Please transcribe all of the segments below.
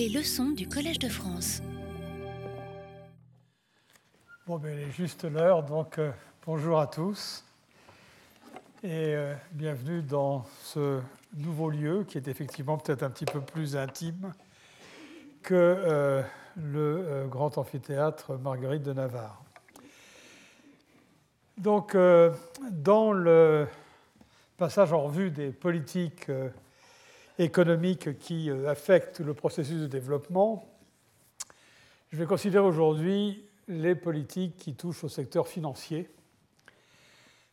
Les leçons du Collège de France. Bon, ben, il est juste l'heure, donc euh, bonjour à tous et euh, bienvenue dans ce nouveau lieu qui est effectivement peut-être un petit peu plus intime que euh, le grand amphithéâtre Marguerite de Navarre. Donc, dans le passage en revue des politiques économiques qui euh, affectent le processus de développement, je vais considérer aujourd'hui les politiques qui touchent au secteur financier,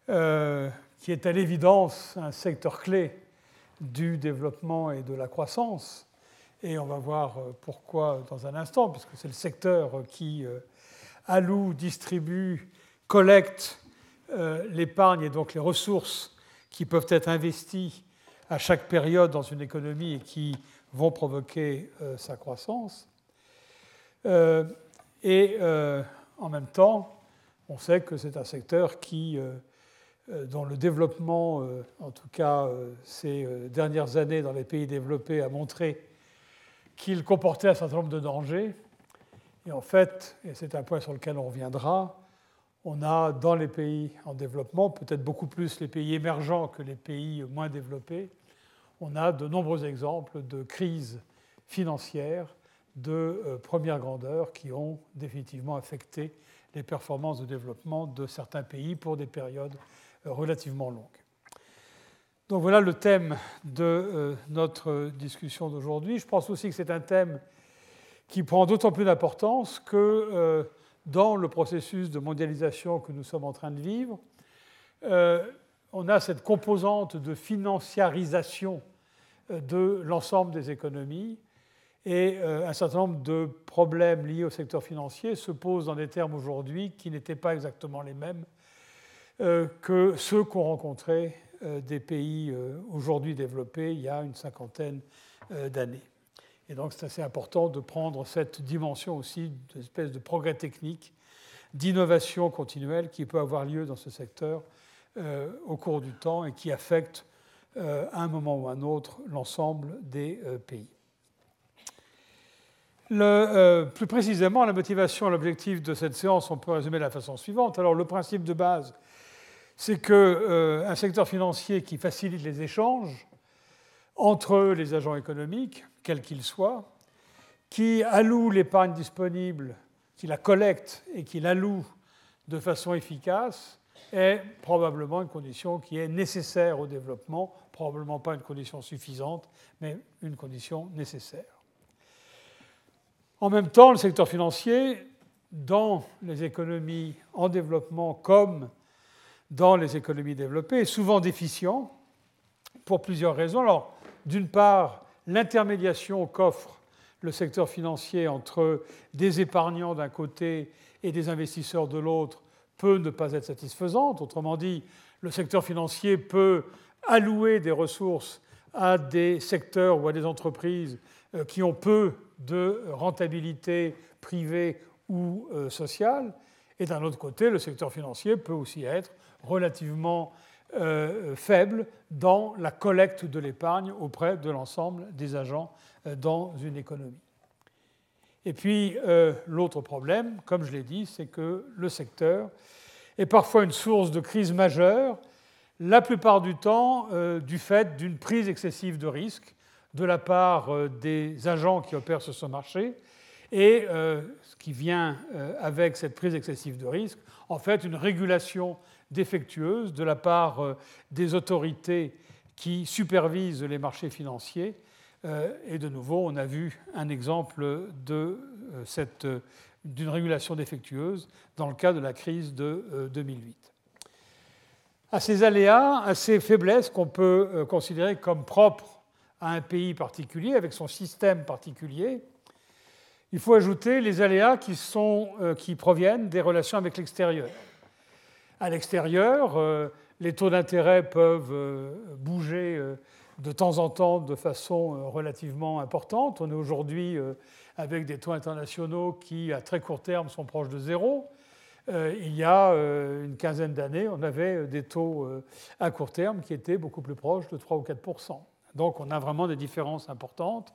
euh, qui est à l'évidence un secteur clé du développement et de la croissance. Et on va voir euh, pourquoi dans un instant, puisque c'est le secteur qui alloue, distribue, collecte l'épargne et donc les ressources qui peuvent être investies à chaque période dans une économie et qui vont provoquer euh, sa croissance. Euh, et euh, en même temps, on sait que c'est un secteur qui, dont le développement, en tout cas ces dernières années dans les pays développés, a montré qu'il comportait un certain nombre de dangers. Et en fait, et c'est un point sur lequel on reviendra, on a dans les pays en développement, peut-être beaucoup plus les pays émergents que les pays moins développés, on a de nombreux exemples de crises financières de euh, première grandeur qui ont définitivement affecté les performances de développement de certains pays pour des périodes euh, relativement longues. Donc voilà le thème de euh, notre discussion d'aujourd'hui. Je pense aussi que c'est un thème qui prend d'autant plus d'importance que dans le processus de mondialisation que nous sommes en train de vivre, on a cette composante de financiarisation euh, de l'ensemble des économies et euh, un certain nombre de problèmes liés au secteur financier se posent dans des termes aujourd'hui qui n'étaient pas exactement les mêmes euh, que ceux qu'ont rencontrés des pays aujourd'hui développés il y a une cinquantaine d'années. Et donc c'est assez important de prendre cette dimension aussi d'espèce de progrès technique, d'innovation continuelle qui peut avoir lieu dans ce secteur au cours du temps et qui affecte euh, à un moment ou à un autre l'ensemble des euh, pays. Euh, plus précisément, la motivation et l'objectif de cette séance, on peut résumer de la façon suivante. Alors, le principe de base, c'est qu'un secteur financier qui facilite les échanges entre les agents économiques, quels qu'ils soient, qui alloue l'épargne disponible, qui la collecte et qui l'alloue de façon efficace, est probablement une condition qui est nécessaire au développement, probablement pas une condition suffisante, mais une condition nécessaire. En même temps, le secteur financier, dans les économies en développement comme dans les économies développées, est souvent déficient pour plusieurs raisons. Alors, d'une part, l'intermédiation qu'offre le secteur financier entre des épargnants d'un côté et des investisseurs de l'autre peut ne pas être satisfaisante. Autrement dit, le secteur financier peut allouer des ressources à des secteurs ou à des entreprises euh, qui ont peu de rentabilité privée ou euh, sociale. Et d'un autre côté, le secteur financier peut aussi être relativement euh, faible dans la collecte de l'épargne auprès de l'ensemble des agents dans une économie. Et puis, l'autre problème, comme je l'ai dit, c'est que le secteur est parfois une source de crise majeure la plupart du temps euh, du fait d'une prise excessive de risque de la part euh, des agents qui opèrent sur ce marché, et euh, ce qui vient avec cette prise excessive de risque, en fait une régulation défectueuse de la part des autorités qui supervisent les marchés financiers. Et de nouveau, on a vu un exemple d'une régulation défectueuse dans le cas de la crise de 2008 à ces aléas, à ces faiblesses qu'on peut euh, considérer comme propres à un pays particulier, avec son système particulier, il faut ajouter les aléas qui, euh, qui proviennent des relations avec l'extérieur. À l'extérieur, euh, les taux d'intérêt peuvent bouger de temps en temps de façon relativement importante. On est aujourd'hui avec des taux internationaux qui, à très court terme, sont proches de zéro. Euh, il y a euh, une quinzaine d'années, on avait des taux euh, à court terme qui étaient beaucoup plus proches de 3 ou 4 Donc on a vraiment des différences importantes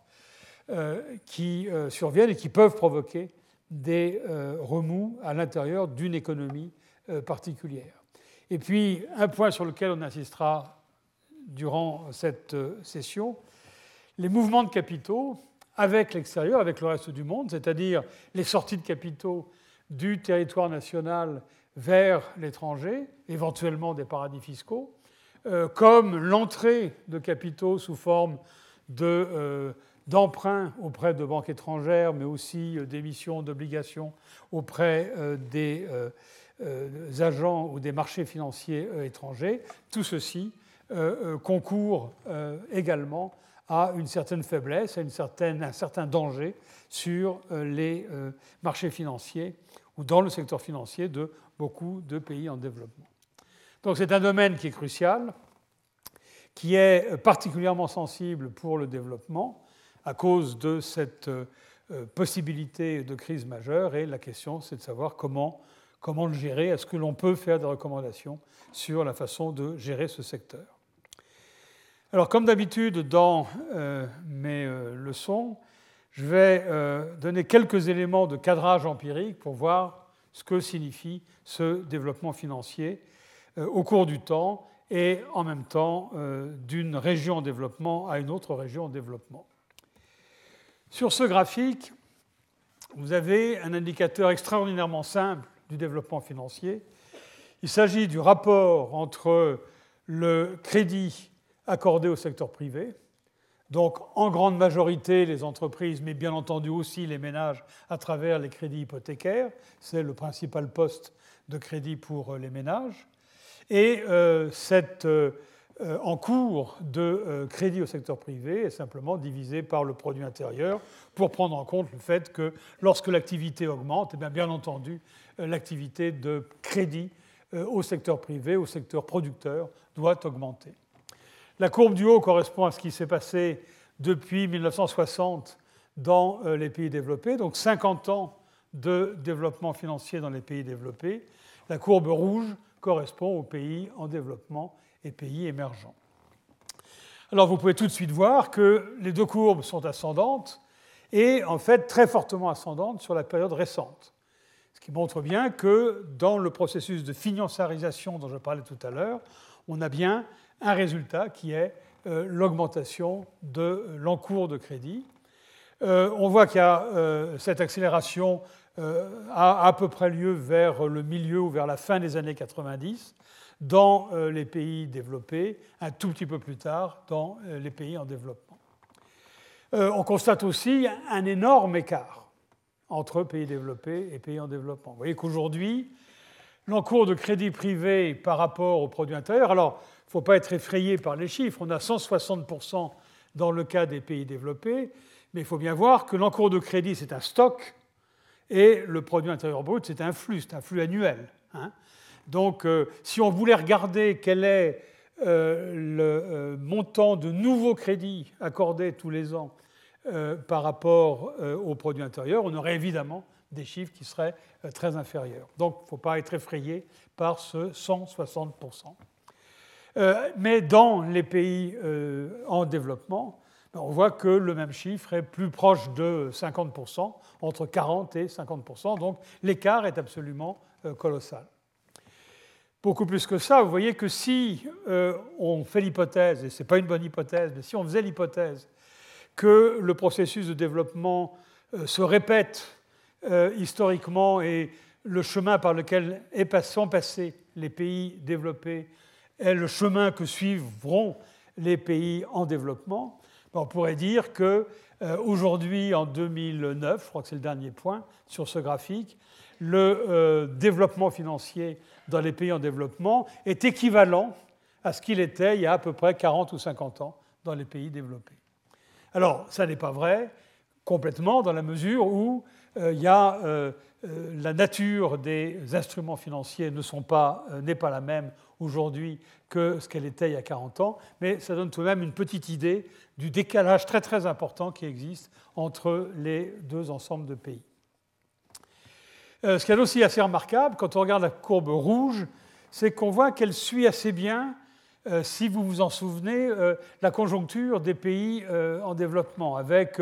qui surviennent et qui peuvent provoquer des remous à l'intérieur d'une économie particulière. Et puis, un point sur lequel on insistera durant cette session, les mouvements de capitaux avec l'extérieur, avec le reste du monde, c'est-à-dire les sorties de capitaux du territoire national vers l'étranger, éventuellement des paradis fiscaux, euh, comme l'entrée de capitaux sous forme euh, d'emprunts auprès de banques étrangères, mais aussi euh, d'émissions d'obligations auprès des agents ou des marchés financiers étrangers. Tout ceci concourt également à une certaine faiblesse, à une certaine, un certain danger sur les marchés financiers ou dans le secteur financier de beaucoup de pays en développement. Donc c'est un domaine qui est crucial, qui est particulièrement sensible pour le développement à cause de cette euh, possibilité de crise majeure et la question c'est de savoir comment, comment le gérer, est-ce que l'on peut faire des recommandations sur la façon de gérer ce secteur. Alors comme d'habitude dans euh, mes euh, leçons, je vais donner quelques éléments de cadrage empirique pour voir ce que signifie ce développement financier euh, au cours du temps et en même temps euh, d'une région en développement à une autre région en développement. Sur ce graphique, vous avez un indicateur extraordinairement simple du développement financier. Il s'agit du rapport entre le crédit accordé au secteur privé, donc en grande majorité les entreprises, mais bien entendu aussi les ménages à travers les crédits hypothécaires. C'est le principal poste de crédit pour les ménages. Et euh, cet euh, encours de crédit au secteur privé est simplement divisé par le produit intérieur pour prendre en compte le fait que lorsque l'activité augmente, et eh bien, bien entendu, l'activité de crédit au secteur privé, au secteur producteur, doit augmenter. La courbe du haut correspond à ce qui s'est passé depuis 1960 dans euh, les pays développés, donc 50 ans de développement financier dans les pays développés. La courbe rouge correspond aux pays en développement et pays émergents. Alors vous pouvez tout de suite voir que les deux courbes sont ascendantes et en fait très fortement ascendantes sur la période récente. Ce qui montre bien que dans le processus de financiarisation dont je parlais tout à l'heure, on a bien un résultat qui est euh, l'augmentation de l'encours de crédit. Euh, on voit qu'il y a euh, cette accélération a à peu près lieu vers le milieu ou vers la fin des années 90 dans les pays développés, un tout petit peu plus tard dans les pays en développement. On constate aussi un énorme écart entre pays développés et pays en développement. Vous voyez qu'aujourd'hui, l'encours de crédit privé par rapport au produit intérieur, alors ne faut pas être effrayé par les chiffres. On a 160% dans le cas des pays développés, mais il faut bien voir que l'encours de crédit, c'est un stock, et le produit intérieur brut, c'est un flux, c'est un flux annuel. Hein. Donc, euh, si on voulait regarder quel est euh, le euh, montant de nouveaux crédits accordés tous les ans par rapport au produit intérieur, on aurait évidemment des chiffres qui seraient très inférieurs. Donc, il ne faut pas être effrayé par ce 160%. Euh, mais dans les pays en développement, ben, on voit que le même chiffre est plus proche de 50%, entre 40 et 50%, donc l'écart est absolument colossal. Beaucoup plus que ça, vous voyez que si on fait l'hypothèse, et ce n'est pas une bonne hypothèse, mais si on faisait l'hypothèse que le processus de développement se répète historiquement et le chemin par lequel sont passés les pays développés est le chemin que suivront les pays en développement, on pourrait dire que euh, aujourd'hui, en 2009, je crois que c'est le dernier point sur ce graphique, le euh, développement financier dans les pays en développement est équivalent à ce qu'il était il y a à peu près 40 ou 50 ans dans les pays développés. Alors, ça n'est pas vrai complètement dans la mesure où euh, il y a euh, la nature des instruments financiers n'est pas, la même aujourd'hui que ce qu'elle était il y a 40 ans, mais ça donne tout de même une petite idée du décalage très très important qui existe entre les deux ensembles de pays. Euh, ce qui est aussi assez remarquable, quand on regarde la courbe rouge, c'est qu'on voit qu'elle suit assez bien, si vous vous en souvenez, la conjoncture des pays en développement, avec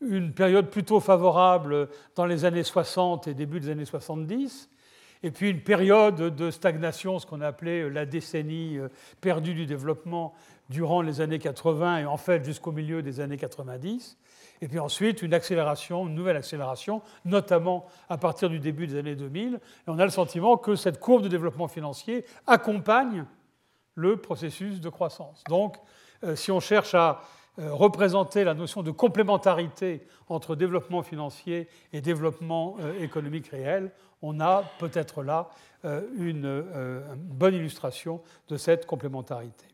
une période plutôt favorable dans les années 60 et début des années 70, et puis une période de stagnation, ce qu'on a appelé la décennie euh, perdue du développement durant les années 80 et en fait jusqu'au milieu des années 90. Et puis ensuite, une accélération, une nouvelle accélération, notamment à partir du début des années 2000. Et on a le sentiment que cette courbe de développement financier accompagne le processus de croissance. Donc, euh, si on cherche à euh, représenter la notion de complémentarité entre développement financier et développement euh, économique réel, on a peut-être là une bonne illustration de cette complémentarité.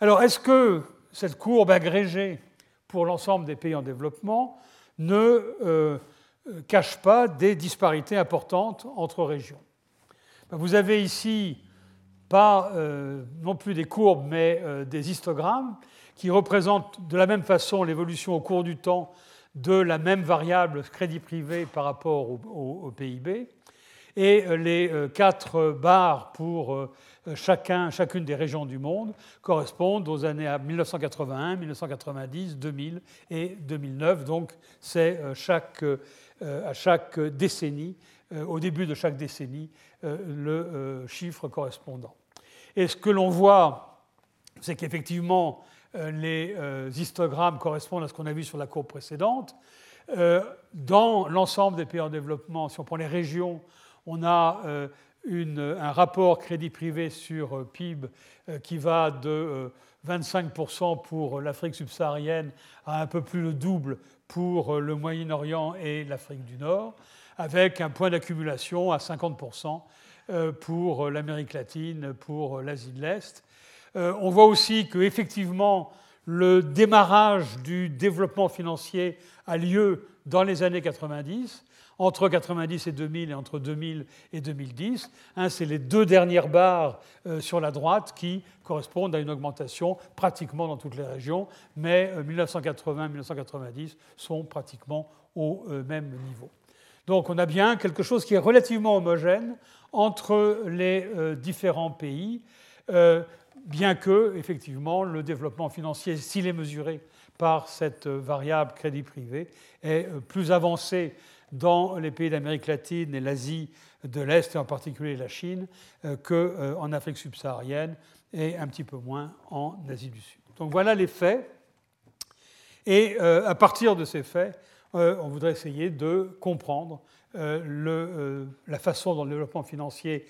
Alors, est-ce que cette courbe agrégée pour l'ensemble des pays en développement ne cache pas des disparités importantes entre régions ben, Vous avez ici pas euh, non plus des courbes, mais euh, des histogrammes qui représentent de la même façon l'évolution au cours du temps de la même variable crédit privé par rapport au, PIB. Et euh, les quatre barres pour chacun, chacune des régions du monde correspondent aux années 1981, 1990, 2000 et 2009. Donc c'est chaque, à chaque décennie, au début de chaque décennie, le chiffre correspondant. Et ce que l'on voit, c'est qu'effectivement, euh, les euh, histogrammes correspondent à ce qu'on a vu sur la courbe précédente. Euh, dans l'ensemble des pays en développement, si on prend les régions, on a un rapport crédit privé sur PIB qui va de 25% pour l'Afrique subsaharienne à un peu plus le double pour le Moyen-Orient et l'Afrique du Nord, avec un point d'accumulation à 50% euh, pour l'Amérique latine, pour l'Asie de l'Est. Euh, on voit aussi qu'effectivement, le démarrage du développement financier a lieu dans les années 90, entre 90 et 2000 et entre 2000 et 2010. Hein, c'est les deux dernières barres euh, sur la droite qui correspondent à une augmentation pratiquement dans toutes les régions, mais 1980-1990 sont pratiquement au même niveau. Donc on a bien quelque chose qui est relativement homogène entre les euh, différents pays, euh, bien que, effectivement, le développement financier, s'il est mesuré par cette variable crédit privé, est euh, plus avancé dans les pays d'Amérique latine et l'Asie de l'Est, et en particulier la Chine, qu'en Afrique subsaharienne et un petit peu moins en Asie du Sud. Donc voilà les faits. Et à partir de ces faits, on voudrait essayer de comprendre euh, euh, la façon dont le développement financier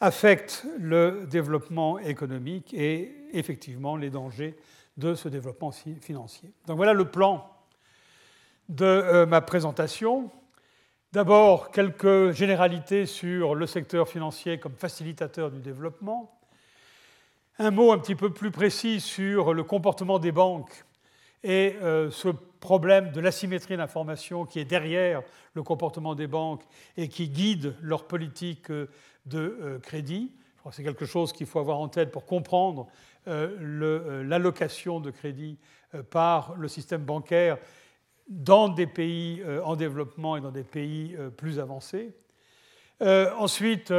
affecte le développement économique et effectivement les dangers de ce développement financier. Donc voilà le plan de euh, ma présentation. D'abord, quelques généralités sur le secteur financier comme facilitateur du développement. Un mot un petit peu plus précis sur le comportement des banques et ce problème de l'asymétrie d'information qui est derrière le comportement des banques et qui guide leur politique euh, de euh, crédit. Je crois que c'est quelque chose qu'il faut avoir en tête pour comprendre euh, l'allocation de crédit par le système bancaire dans des pays en développement et dans des pays plus avancés. ensuite,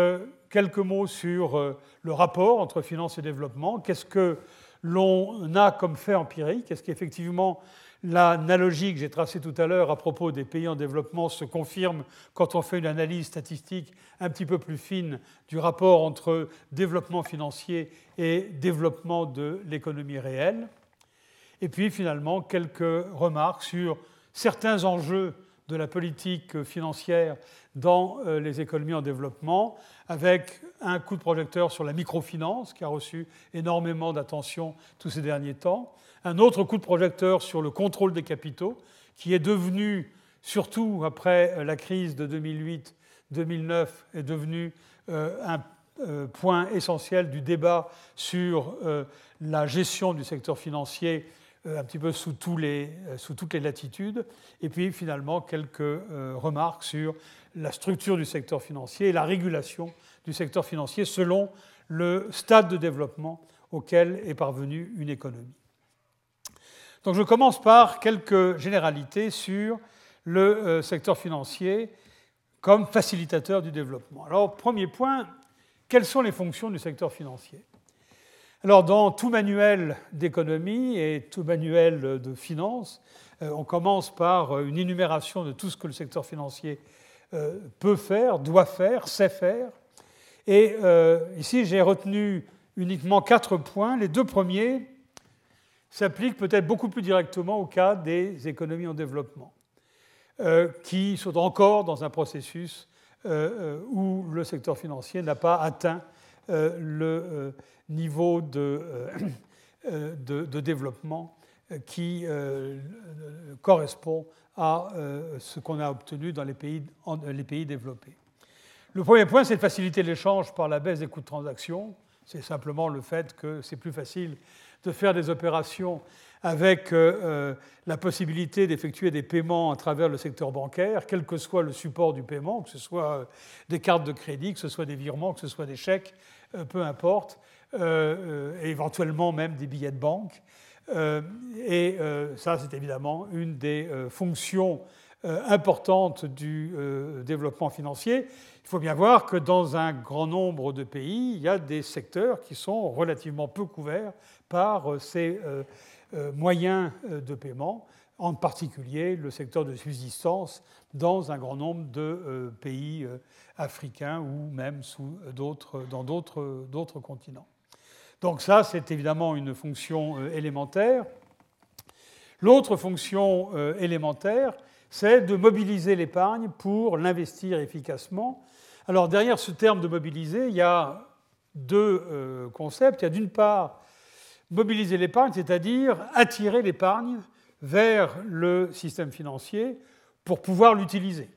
quelques mots sur le rapport entre finance et développement. Qu'est-ce que l'on a comme fait empirique? Est-ce qu'effectivement L'analogie que j'ai tracée tout à l'heure à propos des pays en développement se confirme quand on fait une analyse statistique un petit peu plus fine du rapport entre développement financier et développement de l'économie réelle? Et puis finalement, quelques remarques sur certains enjeux de la politique financière dans euh, les économies en développement, avec un coup de projecteur sur la microfinance, qui a reçu énormément d'attention tous ces derniers temps, un autre coup de projecteur sur le contrôle des capitaux, qui est devenu, surtout après euh, la crise de 2008-2009, est devenu euh, un point essentiel du débat sur la gestion du secteur financier un petit peu les, sous, toutes les latitudes, et puis finalement quelques remarques sur la structure du secteur financier et la régulation du secteur financier selon le stade de développement auquel est parvenue une économie. Donc je commence par quelques généralités sur le euh, secteur financier comme facilitateur du développement. Alors, premier point, quelles sont les fonctions du secteur financier? Alors, dans tout manuel d'économie et tout manuel de finance, on commence par une énumération de tout ce que le secteur financier peut faire, doit faire, sait faire. Et ici, j'ai retenu uniquement quatre points. Les deux premiers s'appliquent peut-être beaucoup plus directement au cas des économies en développement, qui sont encore dans un processus où le secteur financier n'a pas atteint le niveau de, de, développement qui correspond à ce qu'on a obtenu dans les pays, les pays développés. Le premier point, c'est de faciliter l'échange par la baisse des coûts de transaction. C'est simplement le fait que c'est plus facile de faire des opérations avec la possibilité d'effectuer des paiements à travers le secteur bancaire, quel que soit le support du paiement, que ce soit des cartes de crédit, que ce soit des virements, que ce soit des chèques, euh, peu importe, euh, euh, et éventuellement même des billets de banque. et ça, c'est évidemment une des fonctions importantes du développement financier. Il faut bien voir que dans un grand nombre de pays, il y a des secteurs qui sont relativement peu couverts par ces moyens de paiement, en particulier le secteur de subsistance dans un grand nombre de pays africains ou même sous dans d'autres continents. Donc ça, c'est évidemment une fonction euh, élémentaire. L'autre fonction euh, élémentaire, c'est de mobiliser l'épargne pour l'investir efficacement. Alors derrière ce terme de mobiliser, il y a deux euh, concepts. Il y a d'une part mobiliser l'épargne, c'est-à-dire attirer l'épargne vers le système financier pour pouvoir l'utiliser.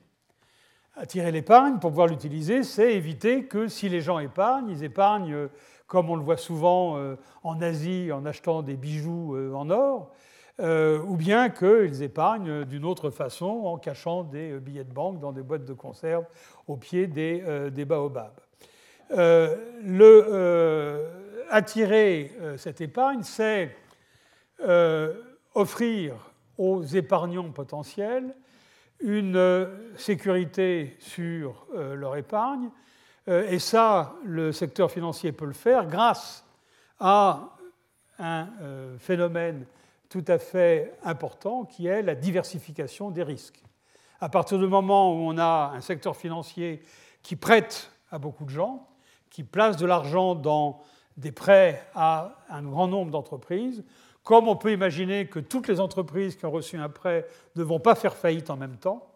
Attirer l'épargne pour pouvoir l'utiliser, c'est éviter que si les gens épargnent, ils épargnent, euh, comme on le voit souvent euh, en Asie, en achetant des bijoux euh, en or, ou bien qu'ils épargnent d'une autre façon en cachant des billets de banque dans des boîtes de conserve au pied des, des baobabs. Le, attirer cette épargne, c'est offrir aux épargnants potentiels une euh, sécurité sur euh, leur épargne. Euh, et ça, le secteur financier peut le faire grâce à un phénomène tout à fait important qui est la diversification des risques. À partir du moment où on a un secteur financier qui prête à beaucoup de gens, qui place de l'argent dans des prêts à un grand nombre d'entreprises, comme on peut imaginer que toutes les entreprises qui ont reçu un prêt ne vont pas faire faillite en même temps,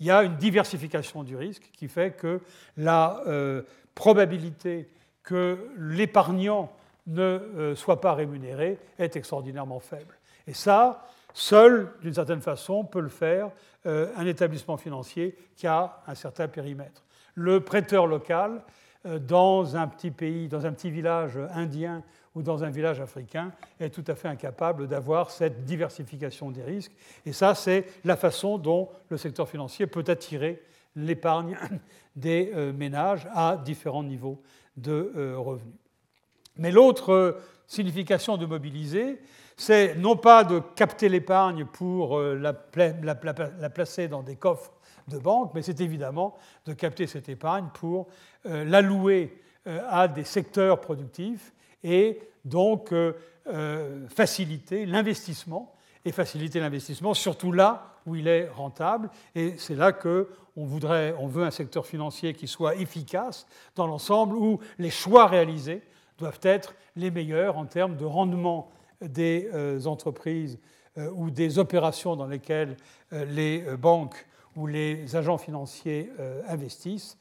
il y a une diversification du risque qui fait que la euh, probabilité que l'épargnant ne euh, soit pas rémunéré est extraordinairement faible. Et ça, seul, d'une certaine façon, peut le faire euh, un établissement financier qui a un certain périmètre. Le prêteur local, dans un petit pays, dans un petit village indien ou dans un village africain est tout à fait incapable d'avoir cette diversification des risques. Et ça, c'est la façon dont le secteur financier peut attirer l'épargne des euh, ménages à différents niveaux de euh, revenus. Mais l'autre euh, signification de mobiliser, c'est non pas de capter l'épargne pour la, placer dans des coffres de banque, mais c'est évidemment de capter cette épargne pour l'allouer à des secteurs productifs et donc euh, euh, faciliter l'investissement et faciliter l'investissement surtout là où il est rentable. Et c'est là qu'on voudrait, on veut un secteur financier qui soit efficace dans l'ensemble, où les choix réalisés doivent être les meilleurs en termes de rendement des euh, entreprises ou des opérations dans lesquelles les banques ou les agents financiers investissent,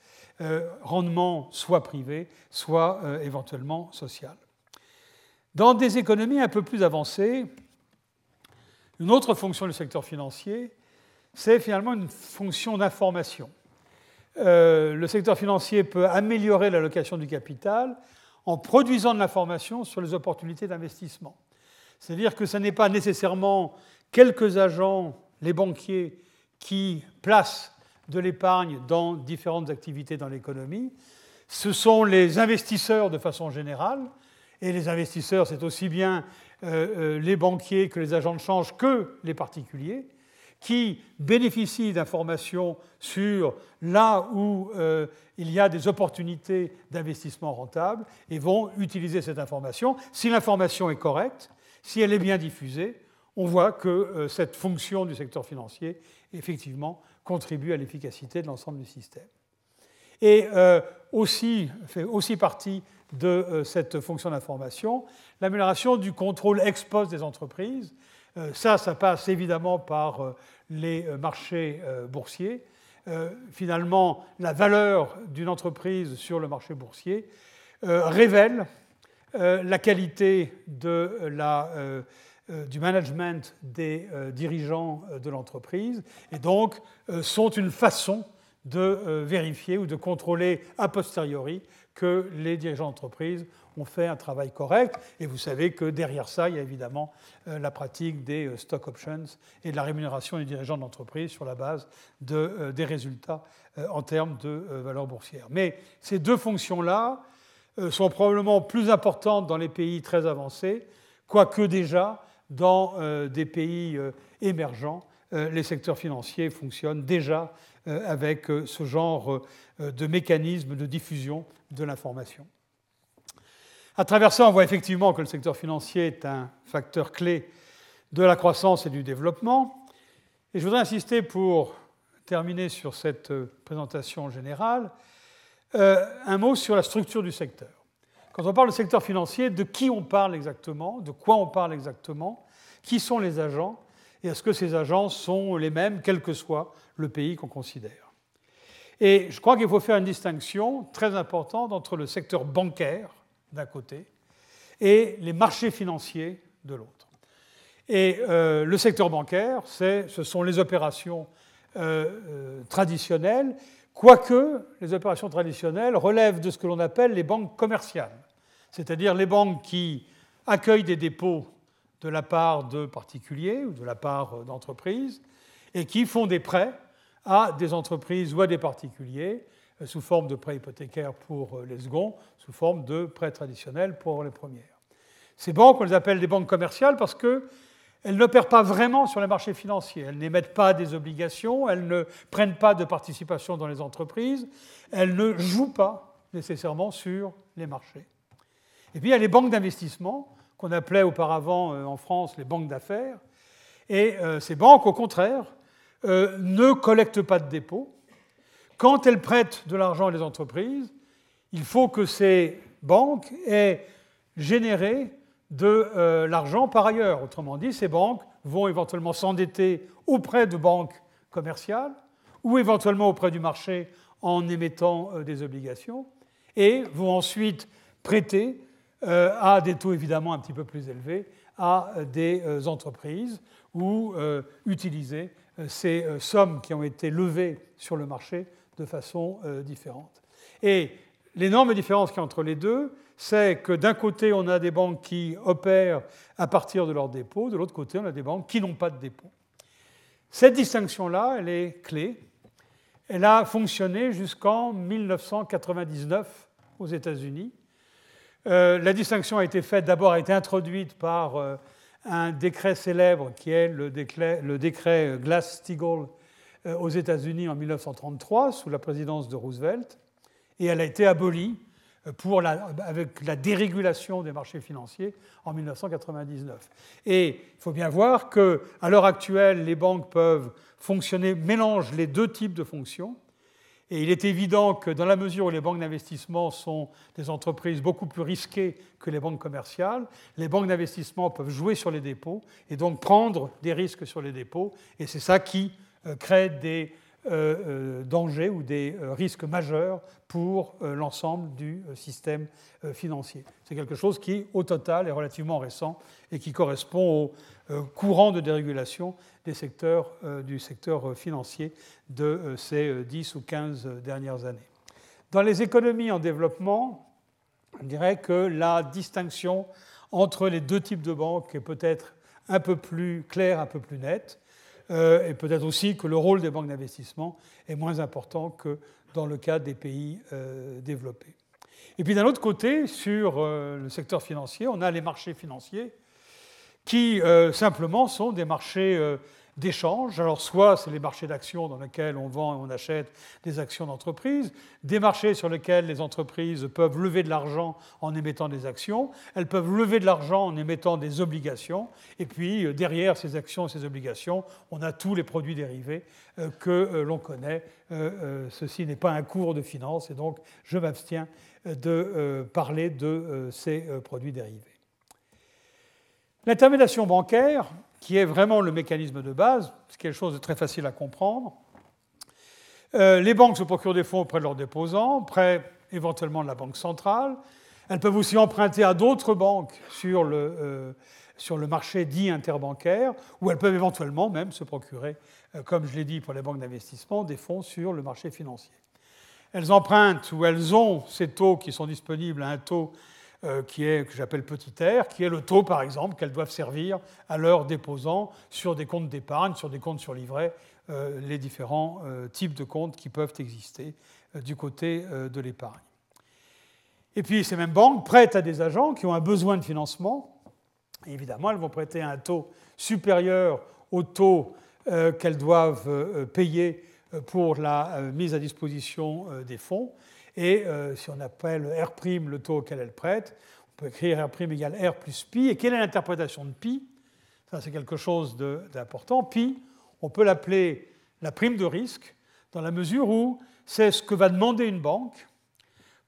rendement soit privé, soit éventuellement social. Dans des économies un peu plus avancées, une autre fonction du secteur financier, c'est finalement une fonction d'information. Euh, le secteur financier peut améliorer l'allocation du capital en produisant de l'information sur les opportunités d'investissement. C'est-à-dire que ce n'est pas nécessairement quelques agents, les banquiers, qui placent de l'épargne dans différentes activités dans l'économie, ce sont les investisseurs de façon générale et les investisseurs, c'est aussi bien euh, euh, les banquiers que les agents de change que les particuliers, qui bénéficient d'informations sur là où euh, il y a des opportunités d'investissement rentable et vont utiliser cette information. Si l'information est correcte, si elle est bien diffusée, on voit que cette fonction du secteur financier, effectivement, contribue à l'efficacité de l'ensemble du système. Et aussi, fait aussi partie de cette fonction d'information l'amélioration du contrôle ex post des entreprises. ça, ça passe évidemment par les marchés boursiers. finalement, la valeur d'une entreprise sur le marché boursier révèle euh, la qualité de la, euh, euh, du management des dirigeants de l'entreprise et donc sont une façon de vérifier ou de contrôler a posteriori que les dirigeants d'entreprise ont fait un travail correct. Et vous savez que derrière ça, il y a évidemment la pratique des stock options et de la rémunération des dirigeants d'entreprise sur la base de, des résultats en termes de valeur boursière. Mais ces deux fonctions-là, euh, sont probablement plus importantes dans les pays très avancés, quoique déjà dans euh, des pays euh, émergents, les secteurs financiers fonctionnent déjà avec ce genre de mécanisme de diffusion de l'information. À travers ça, on voit effectivement que le secteur financier est un facteur clé de la croissance et du développement. Et je voudrais insister pour terminer sur cette présentation générale euh, un mot sur la structure du secteur. Quand on parle de secteur financier, de qui on parle exactement, de quoi on parle exactement, qui sont les agents, et est-ce que ces agents sont les mêmes, quel que soit le pays qu'on considère? Et je crois qu'il faut faire une distinction très importante entre le secteur bancaire, d'un côté, et les marchés financiers de l'autre. Et euh, le secteur bancaire, ce sont les opérations euh, traditionnelles quoique les opérations traditionnelles relèvent de ce que l'on appelle les banques commerciales, c'est-à-dire les banques qui accueillent des dépôts de la part de particuliers ou de la part d'entreprises et qui font des prêts à des entreprises ou à des particuliers euh, sous forme de prêts hypothécaires pour euh, les seconds, sous forme de prêts traditionnels pour les premières. Ces banques, on les appelle des banques commerciales parce que elles n'opèrent pas vraiment sur les marchés financiers. Elles n'émettent pas des obligations, elles ne prennent pas de participation dans les entreprises, elles ne jouent pas nécessairement sur les marchés. Et puis il y a les banques d'investissement, qu'on appelait auparavant euh, en France les banques d'affaires. Et euh, ces banques, au contraire, euh, ne collectent pas de dépôts. Quand elles prêtent de l'argent à des entreprises, il faut que ces banques aient généré de l'argent par ailleurs. Autrement dit, ces banques vont éventuellement s'endetter auprès de banques commerciales ou éventuellement auprès du marché en émettant des obligations et vont ensuite prêter à des taux évidemment un petit peu plus élevés à des entreprises ou utiliser ces sommes qui ont été levées sur le marché de façon différente. Et l'énorme différence qu'il y a entre les deux, c'est que d'un côté, on a des banques qui opèrent à partir de leurs dépôts, de l'autre côté, on a des banques qui n'ont pas de dépôts. Cette distinction-là, elle est clé. Elle a fonctionné jusqu'en 1999 aux États-Unis. Euh, la distinction a été faite, d'abord a été introduite par euh, un décret célèbre qui est le décret, décret Glass-Steagall euh, aux États-Unis en 1933 sous la présidence de Roosevelt, et elle a été abolie avec la dérégulation des marchés financiers en 1999. Et il faut bien voir qu'à l'heure actuelle, les banques peuvent fonctionner, mélangent les deux types de fonctions. Et il est évident que dans la mesure où les banques d'investissement sont des entreprises beaucoup plus risquées que les banques commerciales, les banques d'investissement peuvent jouer sur les dépôts et donc prendre des risques sur les dépôts. Et c'est ça qui euh, crée des dangers ou des euh, risques majeurs pour l'ensemble du système financier. C'est quelque chose qui, au total, est relativement récent et qui correspond au courant de dérégulation des secteurs, du secteur financier de ces 10 ou 15 dernières années. Dans les économies en développement, on dirait que la distinction entre les deux types de banques est peut-être un peu plus claire, un peu plus nette. Euh, et peut-être aussi que le rôle des banques d'investissement est moins important que dans le cas des pays euh, développés. Et puis d'un autre côté, sur euh, le secteur financier, on a les marchés financiers qui simplement sont des marchés d'échange. Alors soit c'est les marchés d'actions dans lesquels on vend et on achète des actions d'entreprise, des marchés sur lesquels les entreprises peuvent lever de l'argent en émettant des actions, elles peuvent lever de l'argent en émettant des obligations, et puis euh, derrière ces actions et ces obligations, on a tous les produits dérivés euh, que euh, l'on connaît. Ceci n'est pas un cours de finance, et donc je m'abstiens de parler de ces produits dérivés. L'intermédiation bancaire, qui est vraiment le mécanisme de base, c'est quelque chose de très facile à comprendre. Euh, les banques se procurent des fonds auprès de leurs déposants, près éventuellement de la banque centrale. Elles peuvent aussi emprunter à d'autres banques sur le, euh, sur le marché dit interbancaire, ou elles peuvent éventuellement même se procurer, euh, comme je l'ai dit pour les banques d'investissement, des fonds sur le marché financier. Elles empruntent ou elles ont ces taux qui sont disponibles à un taux qui est, que j'appelle petit r, qui est le taux, par exemple, qu'elles doivent servir à leurs déposants sur des comptes d'épargne, sur des comptes sur livret, euh, les différents euh, types de comptes qui peuvent exister du côté de l'épargne. Et puis ces mêmes banques prêtent à des agents qui ont un besoin de financement. évidemment, elles vont prêter à un taux supérieur au taux qu'elles doivent payer pour la mise à disposition des fonds. Et euh, si on appelle R' le taux auquel elle prête, on peut écrire R' égale R plus pi. Et quelle est l'interprétation de pi? Ça, c'est quelque chose d'important. Pi, on peut l'appeler la prime de risque, dans la mesure où c'est ce que va demander une banque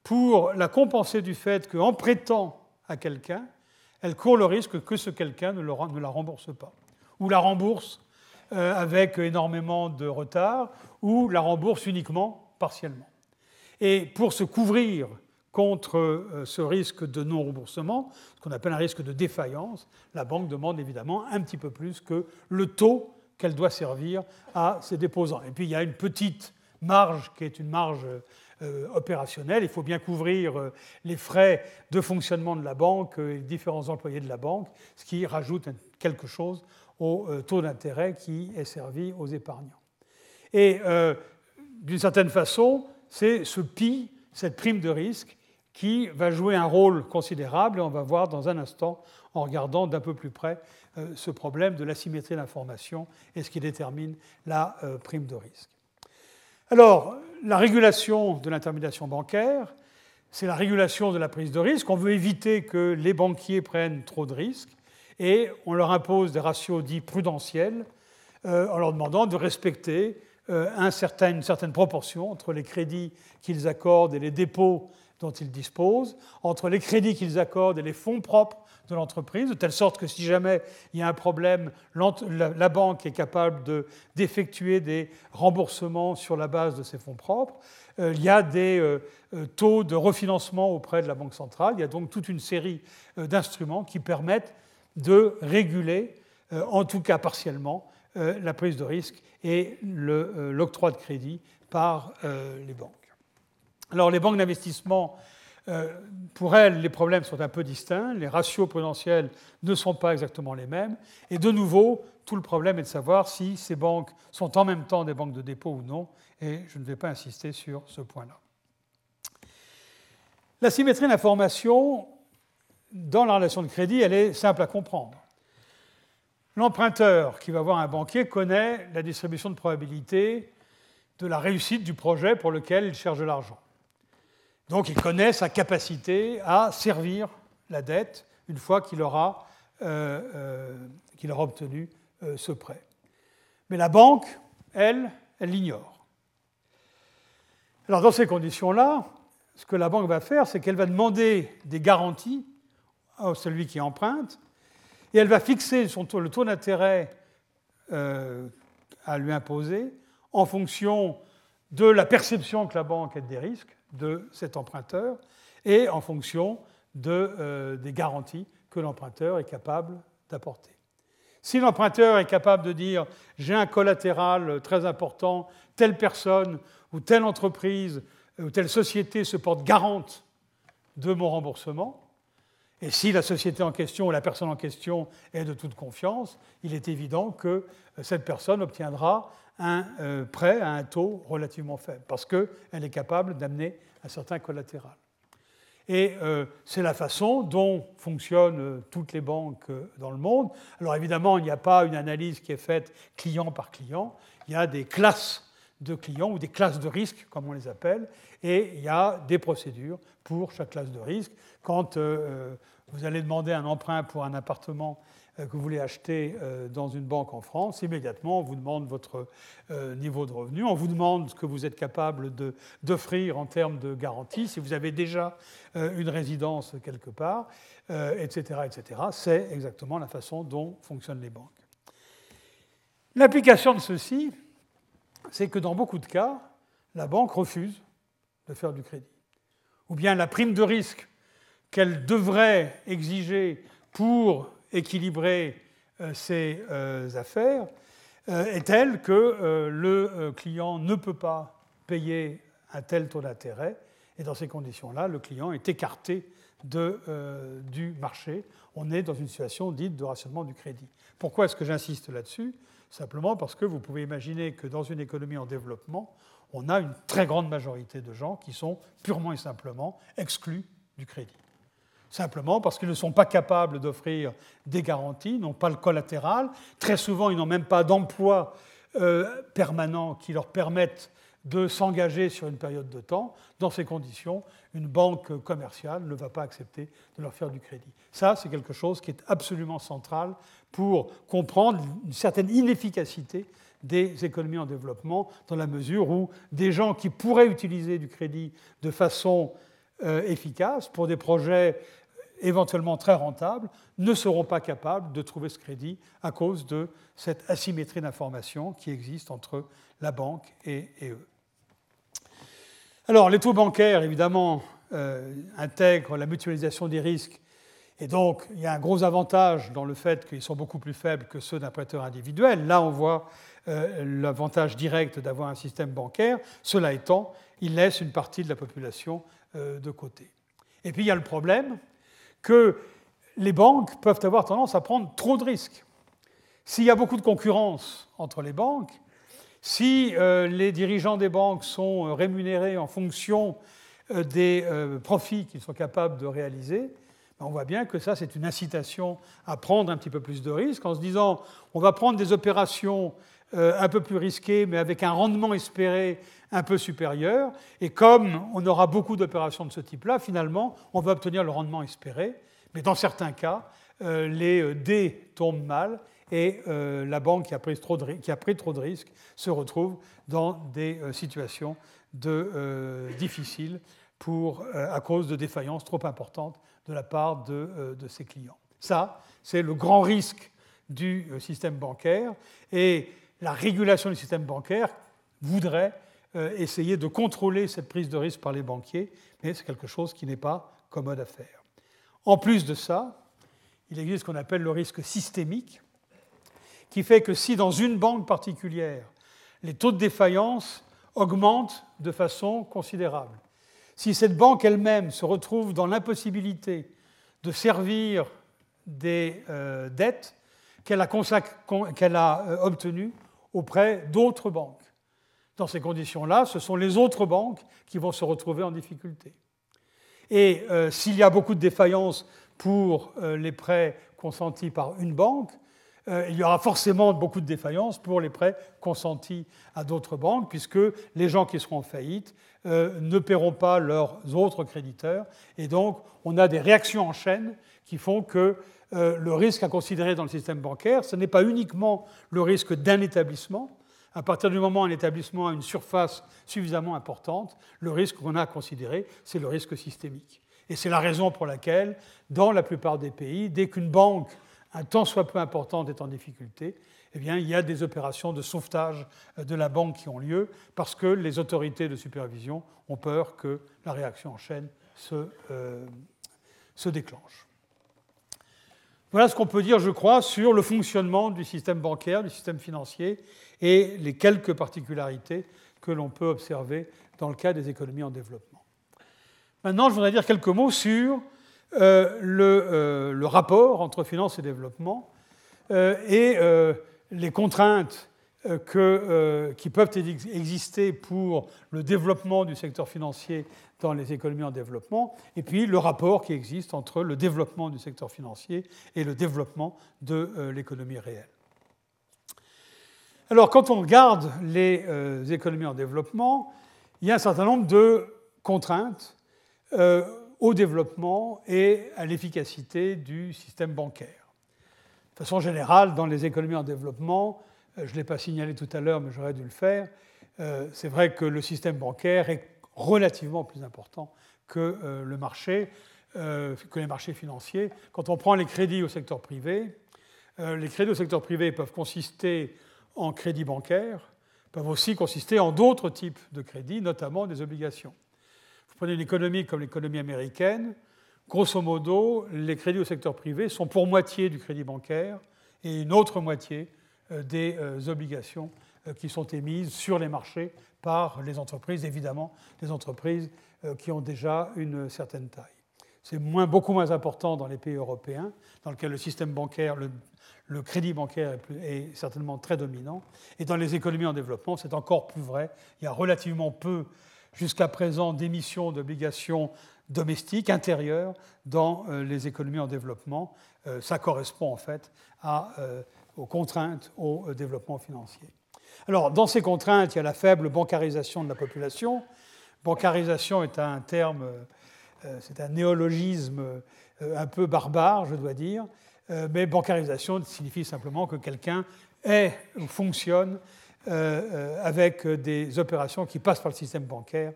pour la compenser du fait qu'en prêtant à quelqu'un, elle court le risque que ce quelqu'un ne, la rembourse pas, ou la rembourse euh, avec énormément de retard, ou la rembourse uniquement partiellement. Et pour se couvrir contre euh, ce risque de non-remboursement, ce qu'on appelle un risque de défaillance, la banque demande évidemment un petit peu plus que le taux qu'elle doit servir à ses déposants. Et puis il y a une petite marge qui est une marge euh, opérationnelle. Il faut bien couvrir euh, les frais de fonctionnement de la banque et les différents employés de la banque, ce qui rajoute quelque chose au taux d'intérêt qui est servi aux épargnants. Et d'une certaine façon, c'est ce pi, cette prime de risque, qui va jouer un rôle considérable, et on va voir dans un instant, en regardant d'un peu plus près, euh, ce problème de l'asymétrie d'information et ce qui détermine la euh, prime de risque. Alors, la régulation de l'intermédiation bancaire, c'est la régulation de la prise de risque. On veut éviter que les banquiers prennent trop de risques et on leur impose des ratios dits prudentiels euh, en leur demandant de respecter euh, une certaine proportion entre les crédits qu'ils accordent et les dépôts dont ils disposent, entre les crédits qu'ils accordent et les fonds propres de l'entreprise, de telle sorte que si jamais il y a un problème, la banque est capable d'effectuer des remboursements sur la base de ses fonds propres. Euh, il y a des euh, taux de refinancement auprès de la Banque centrale. Il y a donc toute une série d'instruments qui permettent de réguler, en tout cas partiellement, la prise de risque et euh, l'octroi de crédit par euh, les banques. Alors les banques d'investissement, pour elles, les problèmes sont un peu distincts, les ratios prudentiels ne sont pas exactement les mêmes, et de nouveau, tout le problème est de savoir si ces banques sont en même temps des banques de dépôt ou non, et je ne vais pas insister sur ce point-là. La symétrie d'information dans la relation de crédit, elle est simple à comprendre. L'emprunteur qui va voir un banquier connaît la distribution de probabilité de la réussite du projet pour lequel il cherche de l'argent. Donc il connaît sa capacité à servir la dette une fois qu'il aura, euh, euh, obtenu euh, ce prêt. Mais la banque, elle, elle l'ignore. Alors dans ces conditions-là, ce que la banque va faire, c'est qu'elle va demander des garanties à celui qui emprunte et elle va fixer le taux d'intérêt euh, à lui imposer en fonction de la perception que la banque a des risques de cet emprunteur et en fonction euh, des garanties que l'emprunteur est capable d'apporter. Si l'emprunteur est capable de dire j'ai un collatéral très important, telle personne ou telle entreprise ou telle société se porte garante de mon remboursement, et si la société en question ou la personne en question est de toute confiance, il est évident que euh, cette personne obtiendra un euh, prêt à un taux relativement faible, parce qu'elle est capable d'amener un certain collatéral. Et euh, c'est la façon dont fonctionnent toutes les banques dans le monde. Alors évidemment, il n'y a pas une analyse qui est faite client par client. Il y a des classes de clients ou des classes de risque, comme on les appelle, et il y a des procédures pour chaque classe de risque. Quand vous allez demander un emprunt pour un appartement euh, que vous voulez acheter euh, dans une banque en France, immédiatement, on vous demande votre euh, niveau de revenu, on vous demande ce que vous êtes capable d'offrir en termes de garantie, si vous avez déjà une résidence quelque part, etc. etc. C'est exactement la façon dont fonctionnent les banques. L'application de ceci, c'est que dans beaucoup de cas, la banque refuse de faire du crédit. Ou bien la prime de risque qu'elle devrait exiger pour équilibrer euh, ses euh, affaires euh, est telle que le client ne peut pas payer un tel taux d'intérêt, et dans ces conditions-là, le client est écarté du marché. On est dans une situation dite de rationnement du crédit. Pourquoi est-ce que j'insiste là-dessus? Simplement parce que vous pouvez imaginer que dans une économie en développement, on a une très grande majorité de gens qui sont purement et simplement exclus du crédit simplement parce qu'ils ne sont pas capables d'offrir des garanties, n'ont pas le collatéral. Très souvent, ils n'ont même pas d'emploi euh, permanent qui leur permette de s'engager sur une période de temps. Dans ces conditions, une banque commerciale ne va pas accepter de leur faire du crédit. Ça, c'est quelque chose qui est absolument central pour comprendre une certaine inefficacité des économies en développement, dans la mesure où des gens qui pourraient utiliser du crédit de façon euh, efficace pour des projets éventuellement très rentables, ne seront pas capables de trouver ce crédit à cause de cette asymétrie d'information qui existe entre la banque et, eux. Alors, les taux bancaires, évidemment, euh, intègrent la mutualisation des risques, et donc il y a un gros avantage dans le fait qu'ils sont beaucoup plus faibles que ceux d'un prêteur individuel. Là, on voit euh, l'avantage direct d'avoir un système bancaire. Cela étant, il laisse une partie de la population euh, de côté. Et puis il y a le problème que les banques peuvent avoir tendance à prendre trop de risques. S'il y a beaucoup de concurrence entre les banques, si euh, les dirigeants des banques sont euh, rémunérés en fonction euh, des profits qu'ils sont capables de réaliser, ben, on voit bien que ça, c'est une incitation à prendre un petit peu plus de risques en se disant on va prendre des opérations un peu plus risquées, mais avec un rendement espéré un peu supérieur. Et comme on aura beaucoup d'opérations de ce type-là, finalement, on va obtenir le rendement espéré. Mais dans certains cas, euh, les euh, dés tombent mal et euh, la banque qui a, pris trop de, qui a pris trop de risques se retrouve dans des situations difficiles pour, à cause de défaillances trop importantes de la part de, de ses clients. Ça, c'est le grand risque du système bancaire et la régulation du système bancaire voudrait euh, essayer de contrôler cette prise de risque par les banquiers, mais c'est quelque chose qui n'est pas commode à faire. En plus de ça, il existe ce qu'on appelle le risque systémique, qui fait que si dans une banque particulière, les taux de défaillance augmentent de façon considérable, si cette banque elle-même se retrouve dans l'impossibilité de servir des euh, dettes qu'elle a, euh, obtenues auprès d'autres banques, dans ces conditions-là, ce sont les autres banques qui vont se retrouver en difficulté. Et euh, s'il y a beaucoup de défaillances pour euh, les prêts consentis par une banque, euh, il y aura forcément beaucoup de défaillances pour les prêts consentis à d'autres banques, puisque les gens qui seront en faillite ne paieront pas leurs autres créditeurs. Et donc, on a des réactions en chaîne qui font que le risque à considérer dans le système bancaire, ce n'est pas uniquement le risque d'un établissement, à partir du moment où un établissement a une surface suffisamment importante, le risque qu'on a à considérer, c'est le risque systémique. Et c'est la raison pour laquelle, dans la plupart des pays, dès qu'une banque, un tant soit peu importante, est en difficulté, eh bien, il y a des opérations de sauvetage de la banque qui ont lieu parce que les autorités de supervision ont peur que la réaction en chaîne se, euh, se déclenche. Voilà ce qu'on peut dire, je crois, sur le fonctionnement du système bancaire, du système financier et les quelques particularités que l'on peut observer dans le cas des économies en développement. Maintenant, je voudrais dire quelques mots sur euh, euh, le, rapport entre finance et développement euh, et les contraintes qui peuvent exister pour le développement du secteur financier dans les économies en développement, et puis le rapport qui existe entre le développement du secteur financier et le développement de l'économie réelle. Alors, quand on regarde les euh, économies en développement, il y a un certain nombre de contraintes euh, au développement et à l'efficacité du système bancaire. De façon générale, dans les économies en développement, euh, je ne l'ai pas signalé tout à l'heure, mais j'aurais dû le faire, c'est vrai que le système bancaire est relativement plus important que le marché, que les marchés financiers. Quand on prend les crédits au secteur privé, les crédits au secteur privé peuvent consister en crédit bancaire peuvent aussi consister en d'autres types de crédits, notamment des obligations. Vous prenez une économie comme l'économie américaine, grosso modo, les crédits au secteur privé sont pour moitié du crédit bancaire et une autre moitié euh, des euh, obligations euh, qui sont émises sur les marchés par les entreprises, évidemment, des entreprises qui ont déjà une certaine taille. C'est beaucoup moins important dans les pays européens, dans lesquels le système bancaire, le crédit bancaire est, certainement très dominant. Et dans les économies en développement, c'est encore plus vrai. Il y a relativement peu, jusqu'à présent, d'émissions d'obligations domestiques, intérieures, dans euh, les économies en développement. Euh, ça correspond en fait euh, aux contraintes au développement financier. Alors, dans ces contraintes, il y a la faible bancarisation de la population. Bancarisation est un terme, c'est un néologisme un peu barbare, je dois dire. Euh, mais bancarisation signifie simplement que quelqu'un est ou fonctionne euh, euh, avec des opérations qui passent par le système bancaire,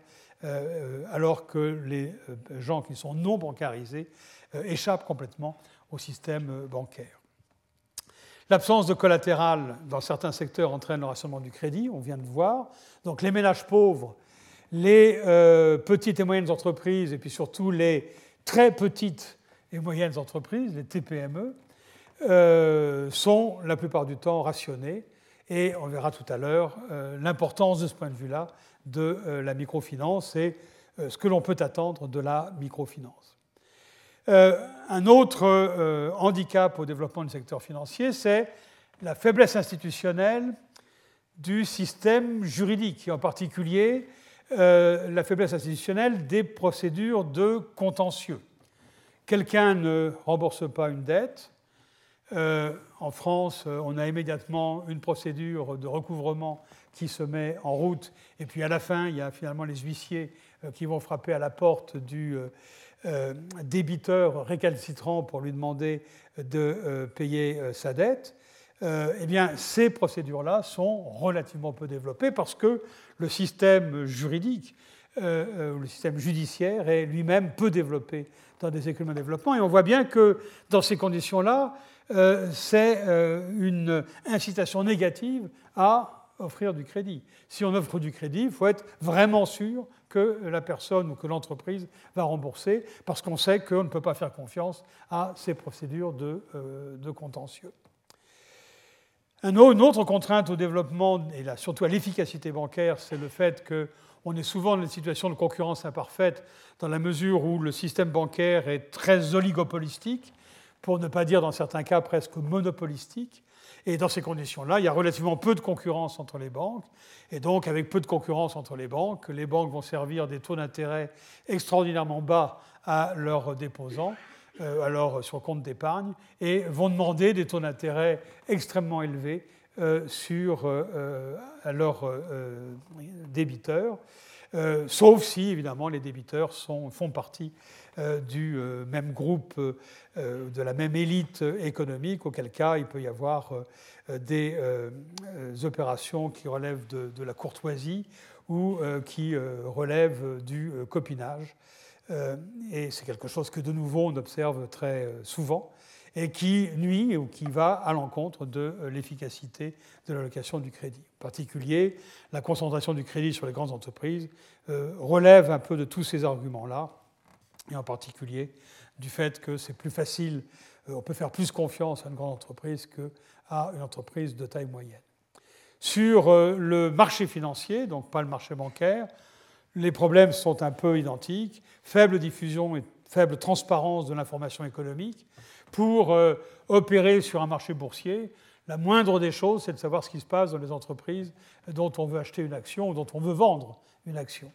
alors que les gens qui sont non bancarisés échappent complètement au système bancaire. L'absence de collatéral dans certains secteurs entraîne le rationnement du crédit, on vient de voir. Donc les ménages pauvres, les petites et moyennes entreprises, et puis surtout les très petites et moyennes entreprises, les TPME, euh, sont la plupart du temps rationnés. Et on verra tout à l'heure euh, l'importance de ce point de vue-là de euh, la microfinance et ce que l'on peut attendre de la microfinance. Un autre handicap au développement du secteur financier, c'est la faiblesse institutionnelle du système juridique, et en particulier la faiblesse institutionnelle des procédures de contentieux. Quelqu'un ne rembourse pas une dette. Euh, en France, euh, on a immédiatement une procédure de recouvrement qui se met en route. Et puis à la fin, il y a finalement les huissiers euh, qui vont frapper à la porte du débiteur récalcitrant pour lui demander de payer sa dette. eh bien, ces procédures-là sont relativement peu développées parce que le système juridique euh, euh, le système judiciaire est lui-même peu développé dans des économies de développement. Et on voit bien que dans ces conditions-là, euh, c'est une incitation négative à offrir du crédit. Si on offre du crédit, il faut être vraiment sûr que la personne ou que l'entreprise va rembourser, parce qu'on sait qu'on ne peut pas faire confiance à ces procédures de, de contentieux. Une autre contrainte au développement, et surtout à l'efficacité bancaire, c'est le fait que on est souvent dans une situation de concurrence imparfaite dans la mesure où le système bancaire est très oligopolistique, pour ne pas dire dans certains cas presque monopolistique. Et dans ces conditions-là, il y a relativement peu de concurrence entre les banques. Et donc, avec peu de concurrence entre les banques, les banques vont servir des taux d'intérêt extraordinairement bas à leurs déposants, euh, alors sur compte d'épargne, et vont demander des taux d'intérêt extrêmement élevés euh, sur, euh, à leurs euh, sauf si évidemment les débiteurs sont, font partie du même groupe, de la même élite économique, auquel cas il peut y avoir des opérations qui relèvent de la courtoisie ou qui relèvent du copinage. et c'est quelque chose que de nouveau on observe très souvent et qui nuit ou qui va à l'encontre de euh, l'efficacité de l'allocation du crédit. En particulier, la concentration du crédit sur les grandes entreprises euh, relève un peu de tous ces arguments-là, et en particulier du fait que c'est plus facile, euh, on peut faire plus confiance à une grande entreprise qu'à une entreprise de taille moyenne. Sur le marché financier, donc pas le marché bancaire, les problèmes sont un peu identiques, faible diffusion et faible transparence de l'information économique, pour euh, opérer sur un marché boursier, La moindre des choses, c'est de savoir ce qui se passe dans les entreprises dont on veut acheter une action ou dont on veut vendre une action.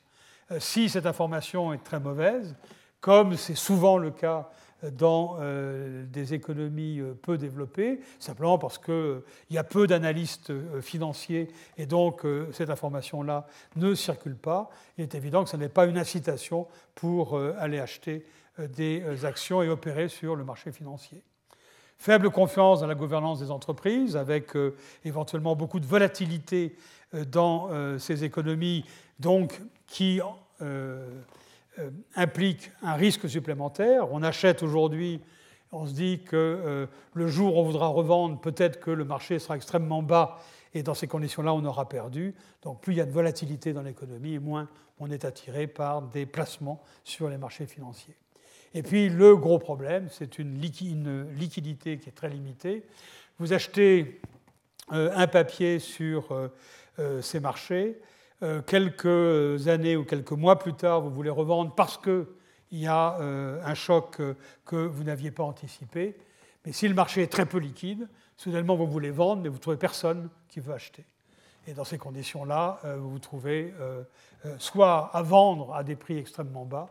Euh, si cette information est très mauvaise, comme c'est souvent le cas dans euh, des économies peu développées, simplement parce qu'il y a peu d'analystes financiers et donc cette information-là ne circule pas, il est évident que ce n'est pas une incitation pour aller acheter des actions et opérer sur le marché financier. Faible confiance dans la gouvernance des entreprises, avec éventuellement beaucoup de volatilité dans ces économies, donc qui euh, euh, implique un risque supplémentaire. On achète aujourd'hui, on se dit que euh, le jour où on voudra revendre, peut-être que le marché sera extrêmement bas et dans ces conditions-là, on aura perdu. Donc plus il y a de volatilité dans l'économie, moins on est attiré par des placements sur les marchés financiers. Et puis le gros problème, c'est une, liquidité qui est très limitée. Vous achetez un papier sur ces marchés, euh, quelques années ou quelques mois plus tard, vous voulez revendre parce qu'il y a euh, un choc euh, que vous n'aviez pas anticipé. Mais si le marché est très peu liquide, soudainement vous voulez vendre, mais vous ne trouvez personne qui veut acheter. Et dans ces conditions-là, vous vous trouvez soit à vendre à des prix extrêmement bas,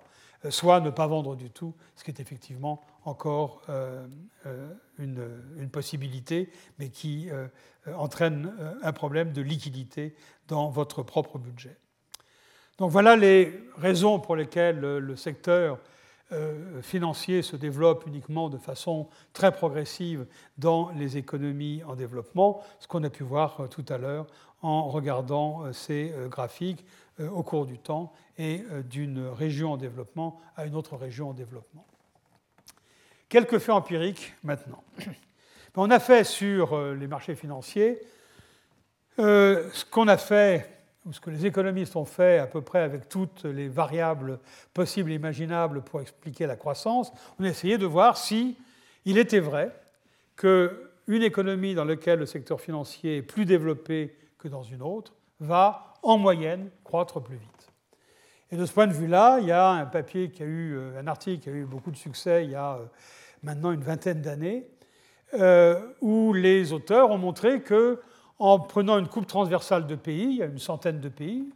soit ne pas vendre du tout, ce qui est effectivement encore une, une, possibilité, mais qui entraîne un problème de liquidité dans votre propre budget. Donc voilà les raisons pour lesquelles le secteur euh, financier se développe uniquement de façon très progressive dans les économies en développement, ce qu'on a pu voir euh, tout à l'heure en regardant euh, ces graphiques au cours du temps et d'une région en développement à une autre région en développement. Quelques faits empiriques maintenant. On a fait sur les marchés financiers euh, ce qu'on a fait, ou ce que les économistes ont fait à peu près avec toutes les variables possibles et imaginables pour expliquer la croissance, on a essayé de voir si il était vrai qu'une économie dans laquelle le secteur financier est plus développé que dans une autre va en moyenne croître plus vite. Et de ce point de vue-là, il y a un papier qui a eu, euh, un article qui a eu beaucoup de succès il y a euh, maintenant une vingtaine d'années, où les auteurs ont montré que en prenant une coupe transversale de pays, il y a une centaine de pays,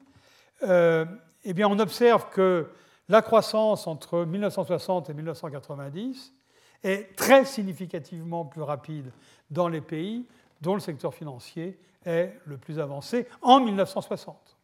euh, eh bien on observe que la croissance entre 1960 et 1990 est très significativement plus rapide dans les pays dont le secteur financier est le plus avancé en 1960.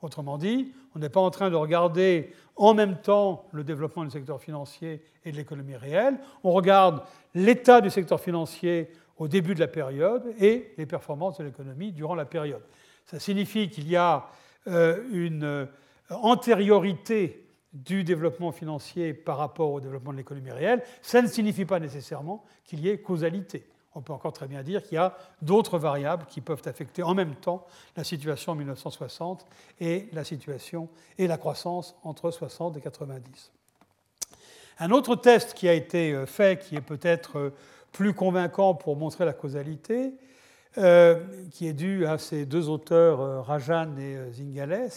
Autrement dit, on n'est pas en train de regarder en même temps le développement du secteur financier et de l'économie réelle, on regarde l'état du secteur financier au début de la période et les performances de l'économie durant la période. Ça signifie qu'il y a euh, une euh, antériorité du développement financier par rapport au développement de l'économie réelle. Ça ne signifie pas nécessairement qu'il y ait causalité. On peut encore très bien dire qu'il y a d'autres variables qui peuvent affecter en même temps la situation en 1960 et la situation et la croissance entre 60 et 90. Un autre test qui a été euh, fait, qui est peut-être plus convaincant pour montrer la causalité, euh, qui est dû à ces deux auteurs, euh, Rajan et euh, Zingales,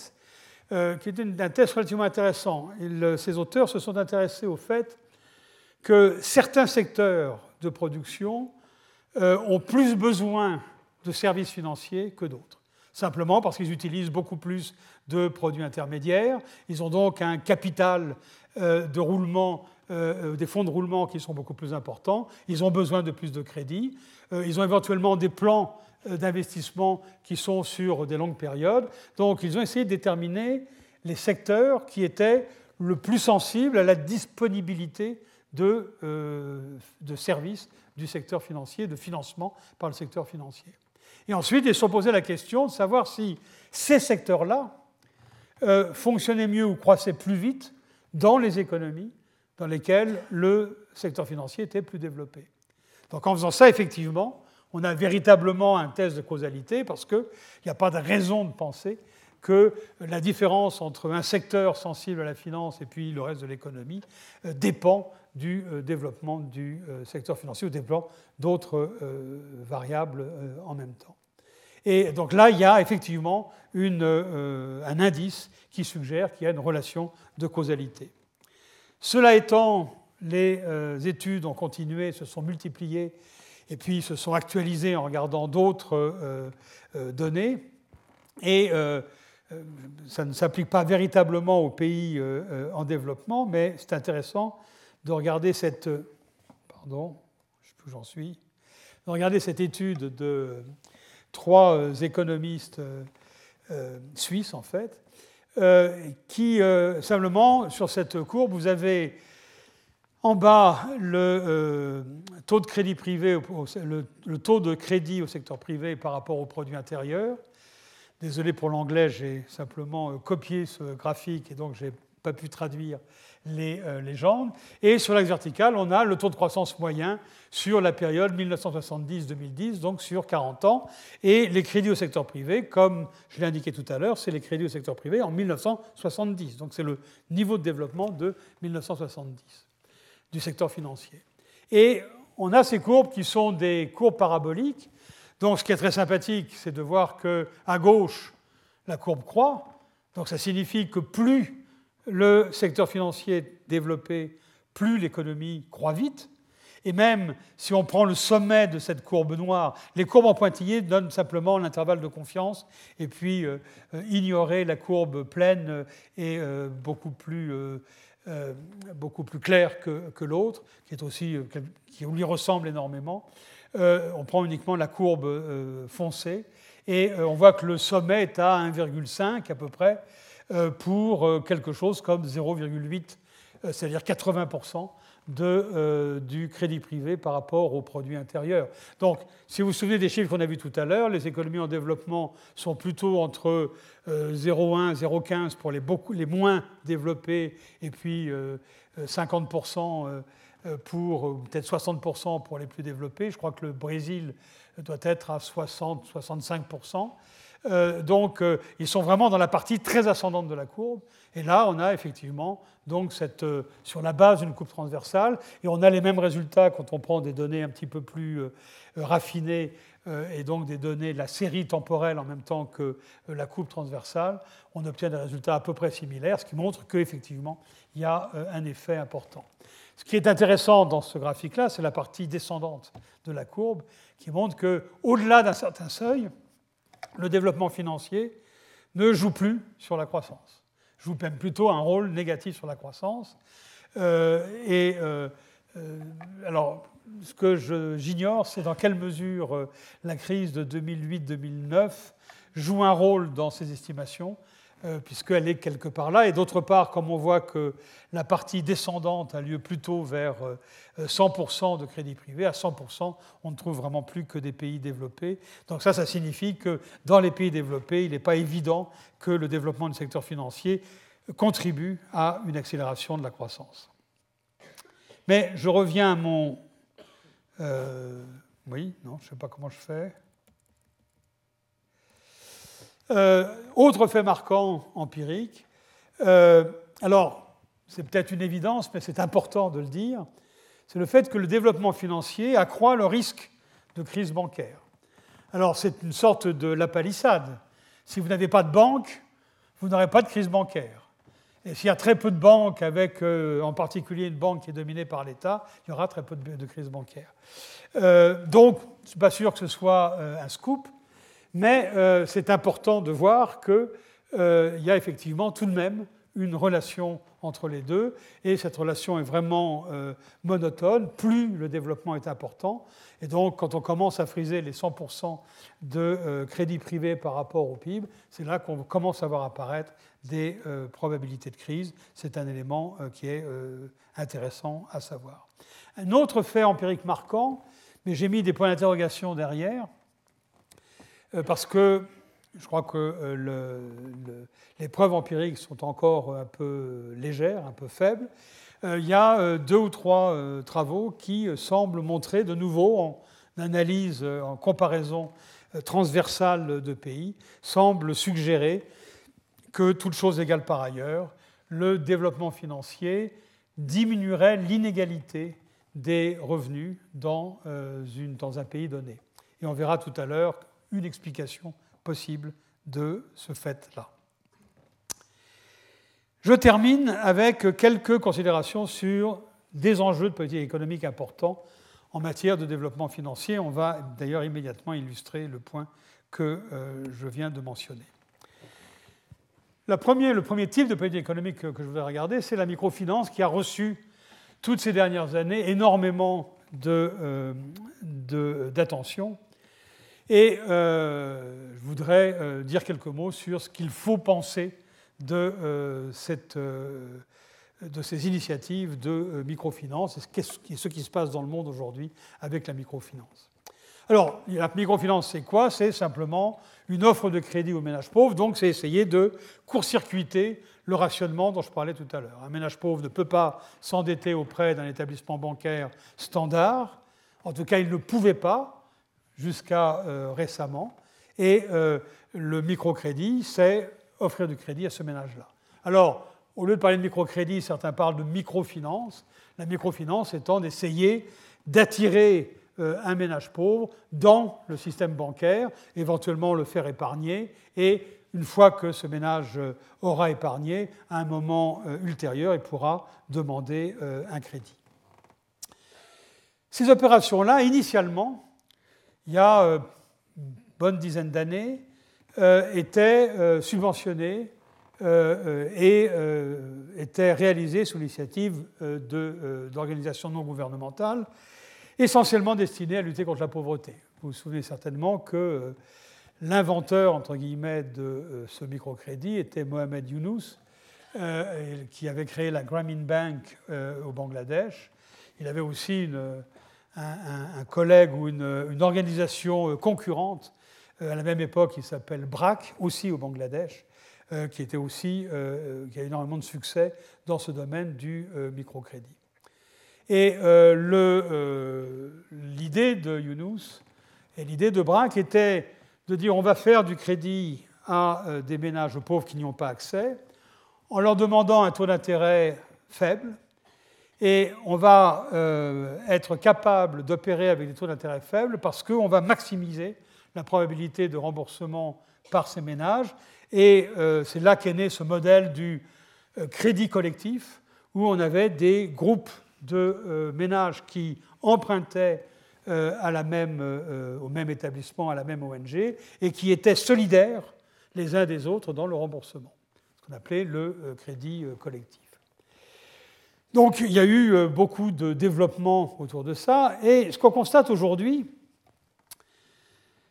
qui est un test relativement intéressant. ces auteurs se sont intéressés au fait que certains secteurs de production ont plus besoin de services financiers que d'autres. Simplement parce qu'ils utilisent beaucoup plus de produits intermédiaires, ils ont donc un capital de roulement euh, des fonds de roulement qui sont beaucoup plus importants, ils ont besoin de plus de crédits, euh, ils ont éventuellement des plans euh, d'investissement qui sont sur des longues périodes. Donc ils ont essayé de déterminer les secteurs qui étaient le plus sensibles à la disponibilité de, de services du secteur financier, de financement par le secteur financier. Et ensuite, ils se sont la question de savoir si ces secteurs-là fonctionnaient mieux ou croissaient plus vite dans les économies dans lesquels le secteur financier était plus développé. Donc en faisant ça, effectivement, on a véritablement un test de causalité parce qu'il n'y a pas de raison de penser que la différence entre un secteur sensible à la finance et puis le reste de l'économie euh, dépend du euh, développement du euh, secteur financier ou dépend d'autres variables en même temps. Et donc là, il y a effectivement un indice qui suggère qu'il y a une relation de causalité. Cela étant, les euh, études ont continué, se sont multipliées, et puis se sont actualisés en regardant d'autres données. Et ça ne s'applique pas véritablement aux pays en développement, mais c'est intéressant de regarder cette. Pardon, je sais plus où j'en suis. Cette étude de trois économistes suisses, en fait, qui, simplement, sur cette courbe, vous avez en bas le taux de crédit privé, le, taux de crédit au secteur privé par rapport au produit intérieur. Désolé pour l'anglais, j'ai simplement copié ce graphique et donc je n'ai pas pu traduire les euh, légendes. Et sur l'axe vertical, on a le taux de croissance moyen sur la période 1970-2010, donc sur 40 ans. Et les crédits au secteur privé, comme je l'ai indiqué tout à l'heure, c'est les crédits au secteur privé en 1970. Donc c'est le niveau de développement de 1970 du secteur financier. Et on a ces courbes qui sont des courbes paraboliques. Donc ce qui est très sympathique, c'est de voir qu'à gauche, la courbe croît. Donc ça signifie que plus le secteur financier développé, plus l'économie croît vite. Et même si on prend le sommet de cette courbe noire, les courbes en pointillé donnent simplement l'intervalle de confiance, et puis euh, euh, ignorer la courbe pleine est euh, beaucoup, plus, beaucoup plus clair que, l'autre, qui, est aussi, qui lui ressemble énormément. on prend uniquement la courbe foncée, et on voit que le sommet est à 1,5 à peu près, euh, pour euh, quelque chose comme 0,8, euh, c'est-à-dire 80% de, du crédit privé par rapport au produit intérieur. Donc, si vous vous souvenez des chiffres qu'on a vus tout à l'heure, les économies en développement sont plutôt entre 0,1 0,15 pour les moins développés et puis 50% pour peut-être 60% pour les plus développés. Je crois que le Brésil doit être à 60-65%. Euh, donc, euh, ils sont vraiment dans la partie très ascendante de la courbe. Et là, on a effectivement, donc, cette, euh, sur la base d'une coupe transversale, et on a les mêmes résultats quand on prend des données un petit peu plus raffinées, et donc des données de la série temporelle en même temps que la coupe transversale. On obtient des résultats à peu près similaires, ce qui montre qu'effectivement, il y a un effet important. Ce qui est intéressant dans ce graphique-là, c'est la partie descendante de la courbe, qui montre qu'au-delà d'un certain seuil, le développement financier ne joue plus sur la croissance, joue même plutôt un rôle négatif sur la croissance. Euh, et euh, euh, alors, ce que j'ignore, c'est dans quelle mesure la crise de 2008-2009 joue un rôle dans ces estimations. Euh, puisqu'elle est quelque part là. Et d'autre part, comme on voit que la partie descendante a lieu plutôt vers 100% euh, de crédit privé, à 100%, on ne trouve vraiment plus que des pays développés. Donc ça, ça signifie que dans les pays développés, il n'est pas évident que le développement du secteur financier contribue à une accélération de la croissance. Mais je reviens à mon... Euh, oui, non, je ne sais pas comment je fais. Euh, autre fait marquant empirique, euh, alors c'est peut-être une évidence, mais c'est important de le dire, c'est le fait que le développement financier accroît le risque de crise bancaire. Alors c'est une sorte de la palissade. Si vous n'avez pas de banque, vous n'aurez pas de crise bancaire. Et s'il y a très peu de banques, avec euh, en particulier une banque qui est dominée par l'État, il y aura très peu de, crise bancaire. donc, je ne suis pas sûr que ce soit un scoop, mais euh, c'est important de voir qu'il euh, y a effectivement tout de même une relation entre les deux, et cette relation est vraiment euh, monotone, plus le développement est important. Et donc, quand on commence à friser les 100% de crédit privé par rapport au PIB, c'est là qu'on commence à voir apparaître des probabilités de crise. C'est un élément qui est intéressant à savoir. Un autre fait empirique marquant, mais j'ai mis des points d'interrogation derrière, euh, parce que je crois que euh, les preuves empiriques sont encore un peu légères, un peu faibles. Euh, il y a deux ou trois travaux qui semblent montrer de nouveau, en analyse, en comparaison transversale de pays, semblent suggérer que, toute chose égale par ailleurs, le développement financier diminuerait l'inégalité des revenus dans, une, dans un pays donné. Et on verra tout à l'heure une explication possible de ce fait-là. Je termine avec quelques considérations sur des enjeux de politique économique importants en matière de développement financier. On va d'ailleurs immédiatement illustrer le point que je viens de mentionner. le premier type de politique économique que je voudrais regarder, c'est la microfinance qui a reçu toutes ces dernières années énormément d'attention. Et je voudrais dire quelques mots sur ce qu'il faut penser de, cette, de ces initiatives de microfinance et ce qui se passe dans le monde aujourd'hui avec la microfinance. Alors, la microfinance, c'est quoi? C'est simplement une offre de crédit aux ménages pauvres, donc c'est essayer de court-circuiter le rationnement dont je parlais tout à l'heure. Un ménage pauvre ne peut pas s'endetter auprès d'un établissement bancaire standard, en tout cas il ne pouvait pas jusqu'à euh, récemment, et euh, le microcrédit, c'est offrir du crédit à ce ménage-là. Alors, au lieu de parler de microcrédit, certains parlent de microfinance, la microfinance étant d'essayer d'attirer euh, un ménage pauvre dans le système bancaire, éventuellement le faire épargner, et une fois que ce ménage aura épargné, à un moment ultérieur, il pourra demander un crédit. Ces opérations-là, initialement, il y a une bonne dizaine d'années, étaient subventionnées et étaient réalisées sous l'initiative d'organisations non gouvernementales essentiellement destiné à lutter contre la pauvreté. Vous vous souvenez certainement que euh, l'inventeur, entre guillemets, de euh, ce microcrédit était Mohamed Younous, euh, qui avait créé la Grameen Bank au Bangladesh. Il avait aussi un, collègue ou une, organisation concurrente à la même époque qui s'appelle BRAC, aussi au Bangladesh, qui, était aussi, qui a énormément de succès dans ce domaine du microcrédit. Et euh, euh, l'idée de Younous et l'idée de Braque était de dire on va faire du crédit à euh, des ménages pauvres qui n'y ont pas accès, en leur demandant un taux d'intérêt faible, et on va être capable d'opérer avec des taux d'intérêt faibles parce qu'on va maximiser la probabilité de remboursement par ces ménages. Et c'est là qu'est né ce modèle du crédit collectif, où on avait des groupes de euh, ménages qui empruntaient euh, à la euh, au même établissement, à la même ONG, et qui étaient solidaires les uns des autres dans le remboursement, ce qu'on appelait le crédit collectif. Donc il y a eu beaucoup de développement autour de ça, et ce qu'on constate aujourd'hui,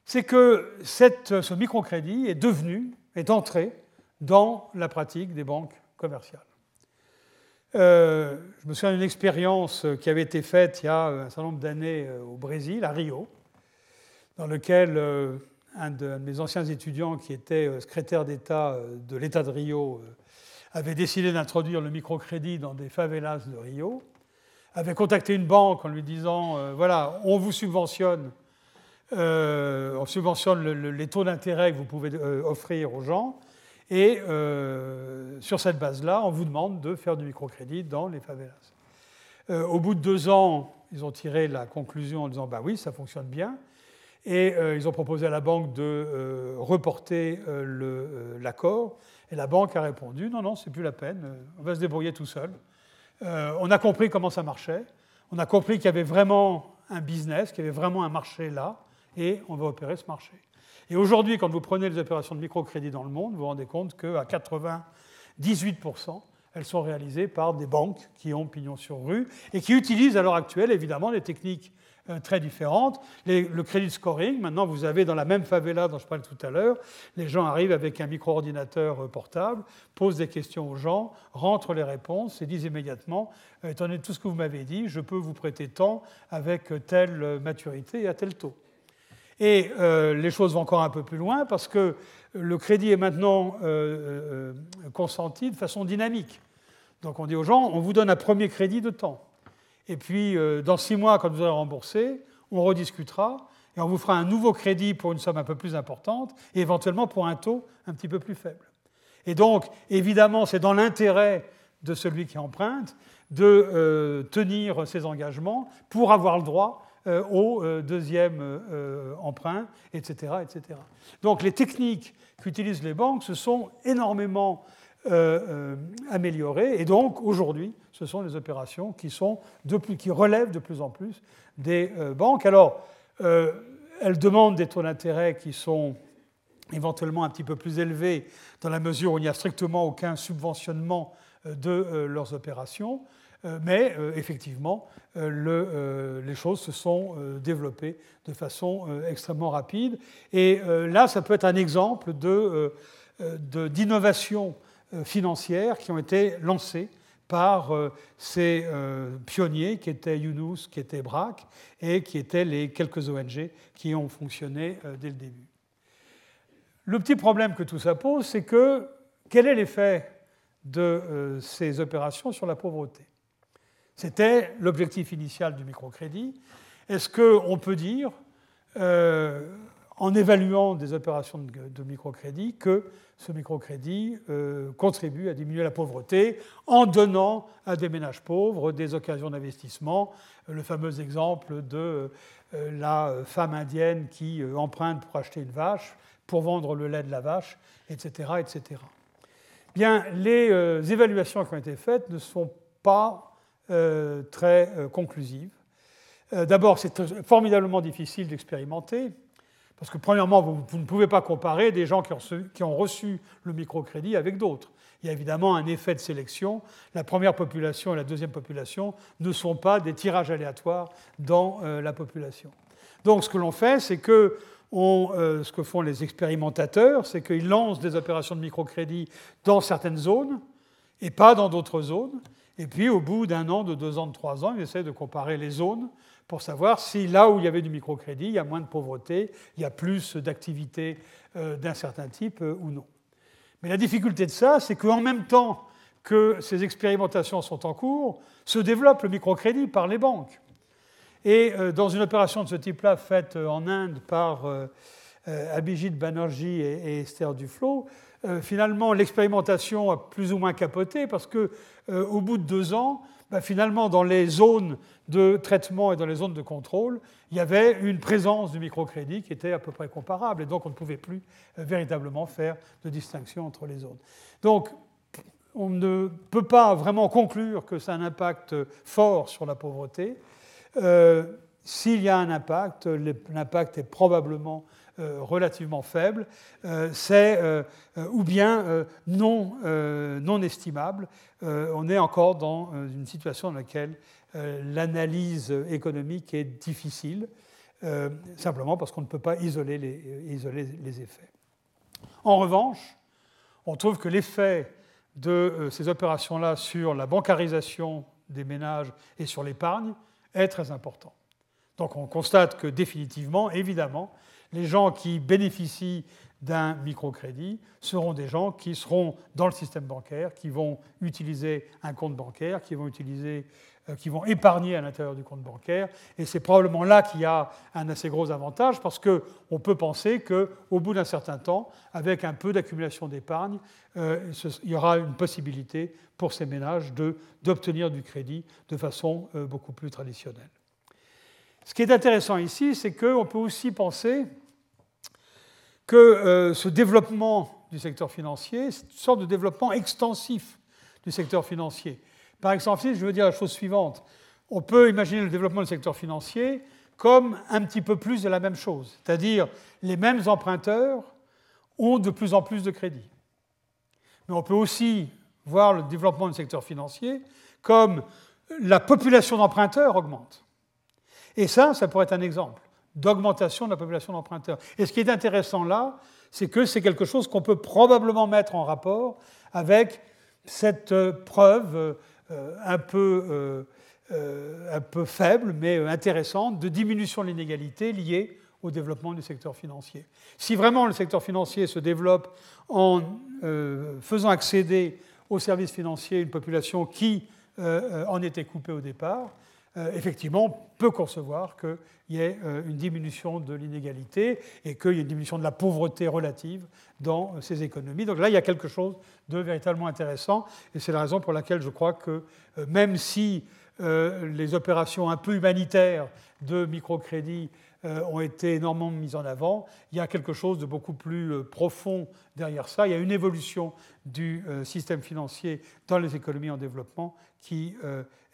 c'est que ce microcrédit est devenu, est entré dans la pratique des banques commerciales. Euh, je me souviens d'une expérience qui avait été faite il y a un certain nombre d'années euh, au Brésil, à Rio, dans lequel euh, un de mes anciens étudiants, qui était secrétaire d'État de l'État de Rio, avait décidé d'introduire le microcrédit dans des favelas de Rio, avait contacté une banque en lui disant voilà, on vous subventionne, on subventionne les taux d'intérêt que vous pouvez offrir aux gens, et euh, sur cette base-là, on vous demande de faire du microcrédit dans les favelas. Euh, au bout de deux ans, ils ont tiré la conclusion en disant bah oui, ça fonctionne bien. Et euh, ils ont proposé à la banque de reporter l'accord. Et la banque a répondu non, non, c'est plus la peine, on va se débrouiller tout seul. on a compris comment ça marchait. On a compris qu'il y avait vraiment un business, qu'il y avait vraiment un marché là, et on va opérer ce marché. Et aujourd'hui, quand vous prenez les opérations de microcrédit dans le monde, vous vous rendez compte qu'à 98%, elles sont réalisées par des banques qui ont pignon sur rue et qui utilisent à l'heure actuelle, évidemment, des techniques euh, très différentes. le crédit scoring, maintenant, vous avez dans la même favela dont je parlais tout à l'heure, les gens arrivent avec un micro-ordinateur euh, portable, posent des questions aux gens, rentrent les réponses et disent immédiatement, euh, étant donné tout ce que vous m'avez dit, je peux vous prêter tant avec telle maturité et à tel taux. Et euh, les choses vont encore un peu plus loin parce que le crédit est maintenant euh, euh, consenti de façon dynamique. Donc on dit aux gens, on vous donne un premier crédit de temps. Et puis dans six mois, quand vous aurez remboursé, on rediscutera et on vous fera un nouveau crédit pour une somme un peu plus importante et éventuellement pour un taux un petit peu plus faible. Et donc, évidemment, c'est dans l'intérêt de celui qui emprunte de tenir ses engagements pour avoir le droit euh, au euh, deuxième euh, emprunt, etc., etc. Donc les techniques qu'utilisent les banques se sont énormément améliorée. Et donc, aujourd'hui, ce sont des opérations qui, sont de qui relèvent de plus en plus des banques. Alors, elles demandent des taux d'intérêt qui sont éventuellement un petit peu plus élevés dans la mesure où il n'y a strictement aucun subventionnement de leurs opérations. Euh, mais euh, effectivement, euh, les choses se sont développées de façon extrêmement rapide. Et là, ça peut être un exemple d'innovation financière qui ont été lancées par ces pionniers qui étaient Yunus, qui étaient BRAC et qui étaient les quelques ONG qui ont fonctionné dès le début. Le petit problème que tout ça pose, c'est que quel est l'effet de ces opérations sur la pauvreté? C'était l'objectif initial du microcrédit. Est-ce qu'on peut dire, euh, en évaluant des opérations de, microcrédit, que ce microcrédit euh, contribue à diminuer la pauvreté en donnant à des ménages pauvres des occasions d'investissement Le fameux exemple de euh, la femme indienne qui emprunte pour acheter une vache, pour vendre le lait de la vache, etc. etc. Bien, les évaluations qui ont été faites ne sont pas euh, très euh, conclusive. Euh, d'abord, c'est formidablement difficile d'expérimenter, parce que premièrement, vous, ne pouvez pas comparer des gens qui ont, reçu le microcrédit avec d'autres. Il y a évidemment un effet de sélection. La première population et la deuxième population ne sont pas des tirages aléatoires dans la population. Donc ce que l'on fait, c'est que ce que font les expérimentateurs, c'est qu'ils lancent des opérations de microcrédit dans certaines zones et pas dans d'autres zones. Et puis, au bout d'un an, de deux ans, de trois ans, ils essaient de comparer les zones pour savoir si là où il y avait du microcrédit, il y a moins de pauvreté, il y a plus d'activité euh, d'un certain type euh, ou non. Mais la difficulté de ça, c'est qu'en même temps que ces expérimentations sont en cours, se développe le microcrédit par les banques. Et euh, dans une opération de ce type-là faite en Inde par Abhijit Banerjee et Esther Duflo, finalement l'expérimentation a plus ou moins capoté parce que euh, au bout de deux ans, bah, finalement, dans les zones de traitement et dans les zones de contrôle, il y avait une présence du microcrédit qui était à peu près comparable, et donc on ne pouvait plus euh, véritablement faire de distinction entre les zones. Donc, on ne peut pas vraiment conclure que ça a un impact fort sur la pauvreté. Euh, s'il y a un impact, l'impact est probablement euh, relativement faible, euh, c'est euh, ou bien non, non estimable. on est encore dans une situation dans laquelle l'analyse économique est difficile, simplement parce qu'on ne peut pas isoler les, isoler les effets. En revanche, on trouve que l'effet de ces opérations-là sur la bancarisation des ménages et sur l'épargne est très important. Donc on constate que définitivement, évidemment, les gens qui bénéficient d'un microcrédit seront des gens qui seront dans le système bancaire, qui vont utiliser un compte bancaire, qui vont, utiliser, euh, qui vont épargner à l'intérieur du compte bancaire. Et c'est probablement là qu'il y a un assez gros avantage, parce qu'on peut penser qu'au bout d'un certain temps, avec un peu d'accumulation d'épargne, euh, il y aura une possibilité pour ces ménages d'obtenir du crédit de façon euh, beaucoup plus traditionnelle. Ce qui est intéressant ici, c'est qu'on peut aussi penser que euh, ce développement du secteur financier, c'est une sorte de développement extensif du secteur financier. Par exemple, je veux dire la chose suivante. On peut imaginer le développement du secteur financier comme un petit peu plus de la même chose, c'est-à-dire les mêmes emprunteurs ont de plus en plus de crédits. Mais on peut aussi voir le développement du secteur financier comme la population d'emprunteurs augmente. Et ça, ça pourrait être un exemple d'augmentation de la population d'emprunteurs. Et ce qui est intéressant là, c'est que c'est quelque chose qu'on peut probablement mettre en rapport avec cette euh, preuve euh, un peu, euh, un peu faible, mais intéressante, de diminution de l'inégalité liée au développement du secteur financier. Si vraiment le secteur financier se développe en faisant accéder aux services financiers une population qui en était coupée au départ, effectivement, on peut concevoir qu'il y ait euh, une diminution de l'inégalité et qu'il y ait une diminution de la pauvreté relative dans euh, ces économies. Donc là, il y a quelque chose de véritablement intéressant et c'est la raison pour laquelle je crois que même si les opérations un peu humanitaires de microcrédit ont été énormément mises en avant. Il y a quelque chose de beaucoup plus profond derrière ça. Il y a une évolution du système financier dans les économies en développement qui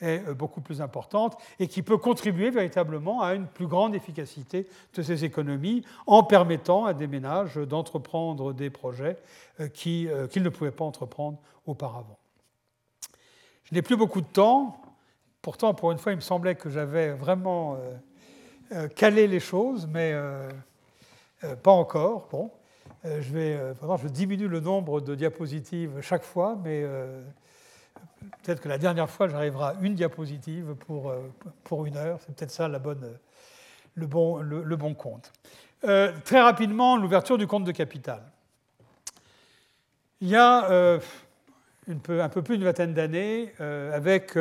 est euh, beaucoup plus importante et qui peut contribuer véritablement à une plus grande efficacité de ces économies en permettant à des ménages d'entreprendre des projets euh, euh, qu'ils ne pouvaient pas entreprendre auparavant. Je n'ai plus beaucoup de temps. Pourtant, pour une fois, il me semblait que j'avais vraiment calé les choses, mais pas encore. Bon, je vais, je diminue le nombre de diapositives chaque fois, mais Peut-être que la dernière fois, j'arriverai à une diapositive pour, euh, pour une heure. C'est peut-être ça le, bon, le, bon compte. Euh, très rapidement, l'ouverture du compte de capital. Il y a euh, un peu plus d'une vingtaine d'années, avec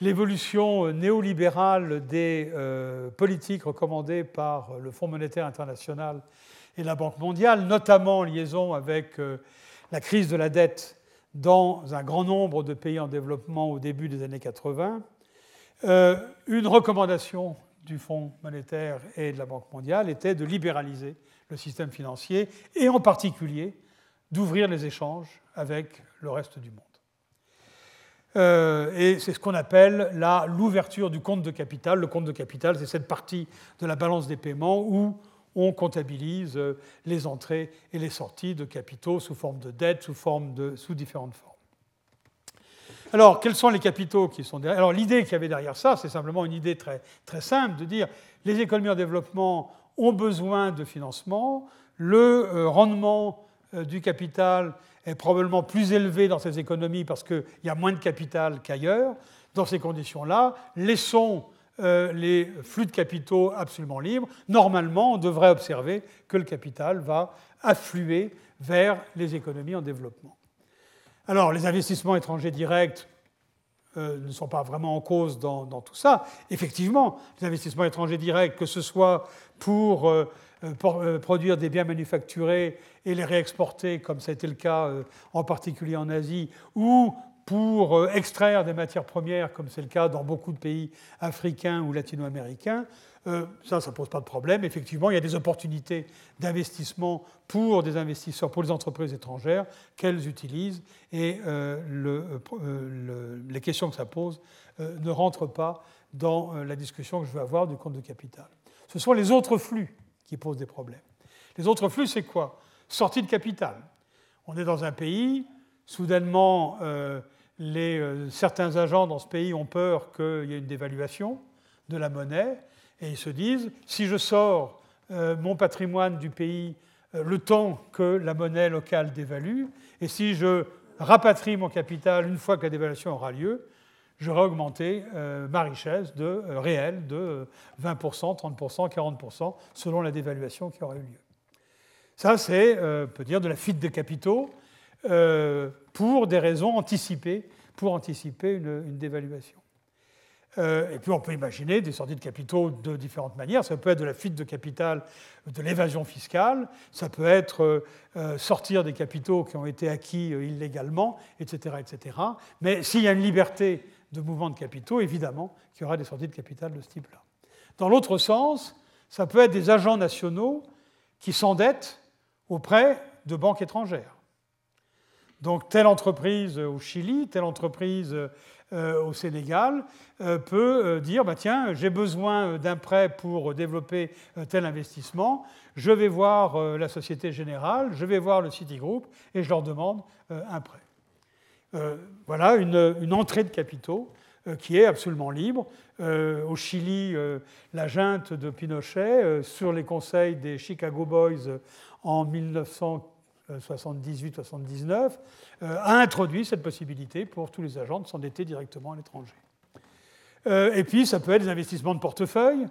l'évolution néolibérale des politiques recommandées par le Fonds monétaire international et la Banque mondiale, notamment en liaison avec la crise de la dette dans un grand nombre de pays en développement au début des années 80, euh, une recommandation du Fonds monétaire et de la Banque mondiale était de libéraliser le système financier et en particulier d'ouvrir les échanges avec le reste du monde. Euh, et c'est ce qu'on appelle l'ouverture du compte de capital. Le compte de capital, c'est cette partie de la balance des paiements où on comptabilise euh, les entrées et les sorties de capitaux sous forme de dette, sous, forme de, sous différentes formes. Alors, quels sont les capitaux qui sont derrière? Alors, l'idée qu'il y avait derrière ça, c'est simplement une idée très, très simple de dire les économies en développement ont besoin de financement, le euh, rendement du capital est probablement plus élevé dans ces économies parce qu'il y a moins de capital qu'ailleurs. Dans ces conditions-là, laissons euh, les flux de capitaux absolument libres, normalement, on devrait observer que le capital va affluer vers les économies en développement. Alors, les investissements étrangers directs euh, ne sont pas vraiment en cause dans, tout ça. Effectivement, les investissements étrangers directs, que ce soit pour, euh, produire des biens manufacturés et les réexporter, comme ça a été le cas en particulier en Asie, ou pour euh, extraire des matières premières, comme c'est le cas dans beaucoup de pays africains ou latino-américains, euh, ça, ça ne pose pas de problème. Effectivement, il y a des opportunités d'investissement pour des investisseurs, pour les entreprises étrangères qu'elles utilisent, et euh, les questions que ça pose ne rentrent pas dans la discussion que je vais avoir du compte de capital. Ce sont les autres flux qui posent des problèmes. Les autres flux, c'est quoi? Sortie de capital. On est dans un pays, soudainement, les, euh, certains agents dans ce pays ont peur qu'il y ait une dévaluation de la monnaie et ils se disent si je sors euh, mon patrimoine du pays euh, le temps que la monnaie locale dévalue et si je rapatrie mon capital une fois que la dévaluation aura lieu, j'aurai augmenté ma richesse de, réelle de 20%, 30%, 40% selon la dévaluation qui aura eu lieu. Ça, c'est, peut dire, de la fuite de capitaux euh, pour des raisons anticipées, pour anticiper une, dévaluation. Euh, et puis on peut imaginer des sorties de capitaux de différentes manières. Ça peut être de la fuite de capital, de l'évasion fiscale, ça peut être euh, sortir des capitaux qui ont été acquis illégalement, etc. etc. Mais s'il y a une liberté de mouvement de capitaux, évidemment qu'il y aura des sorties de capital de ce type-là. Dans l'autre sens, ça peut être des agents nationaux qui s'endettent auprès de banques étrangères. Donc telle entreprise au Chili, telle entreprise euh, au Sénégal euh, peut euh, dire bah, tiens, j'ai besoin d'un prêt pour développer tel investissement, je vais voir la Société Générale, je vais voir le Citigroup et je leur demande un prêt. Voilà une, entrée de capitaux qui est absolument libre. au Chili, la junte de Pinochet, sur les conseils des Chicago Boys en 1940, 78-79, euh, euh, a introduit cette possibilité pour tous les agents de s'endetter directement à l'étranger. Euh, et puis, ça peut être des investissements de portefeuille,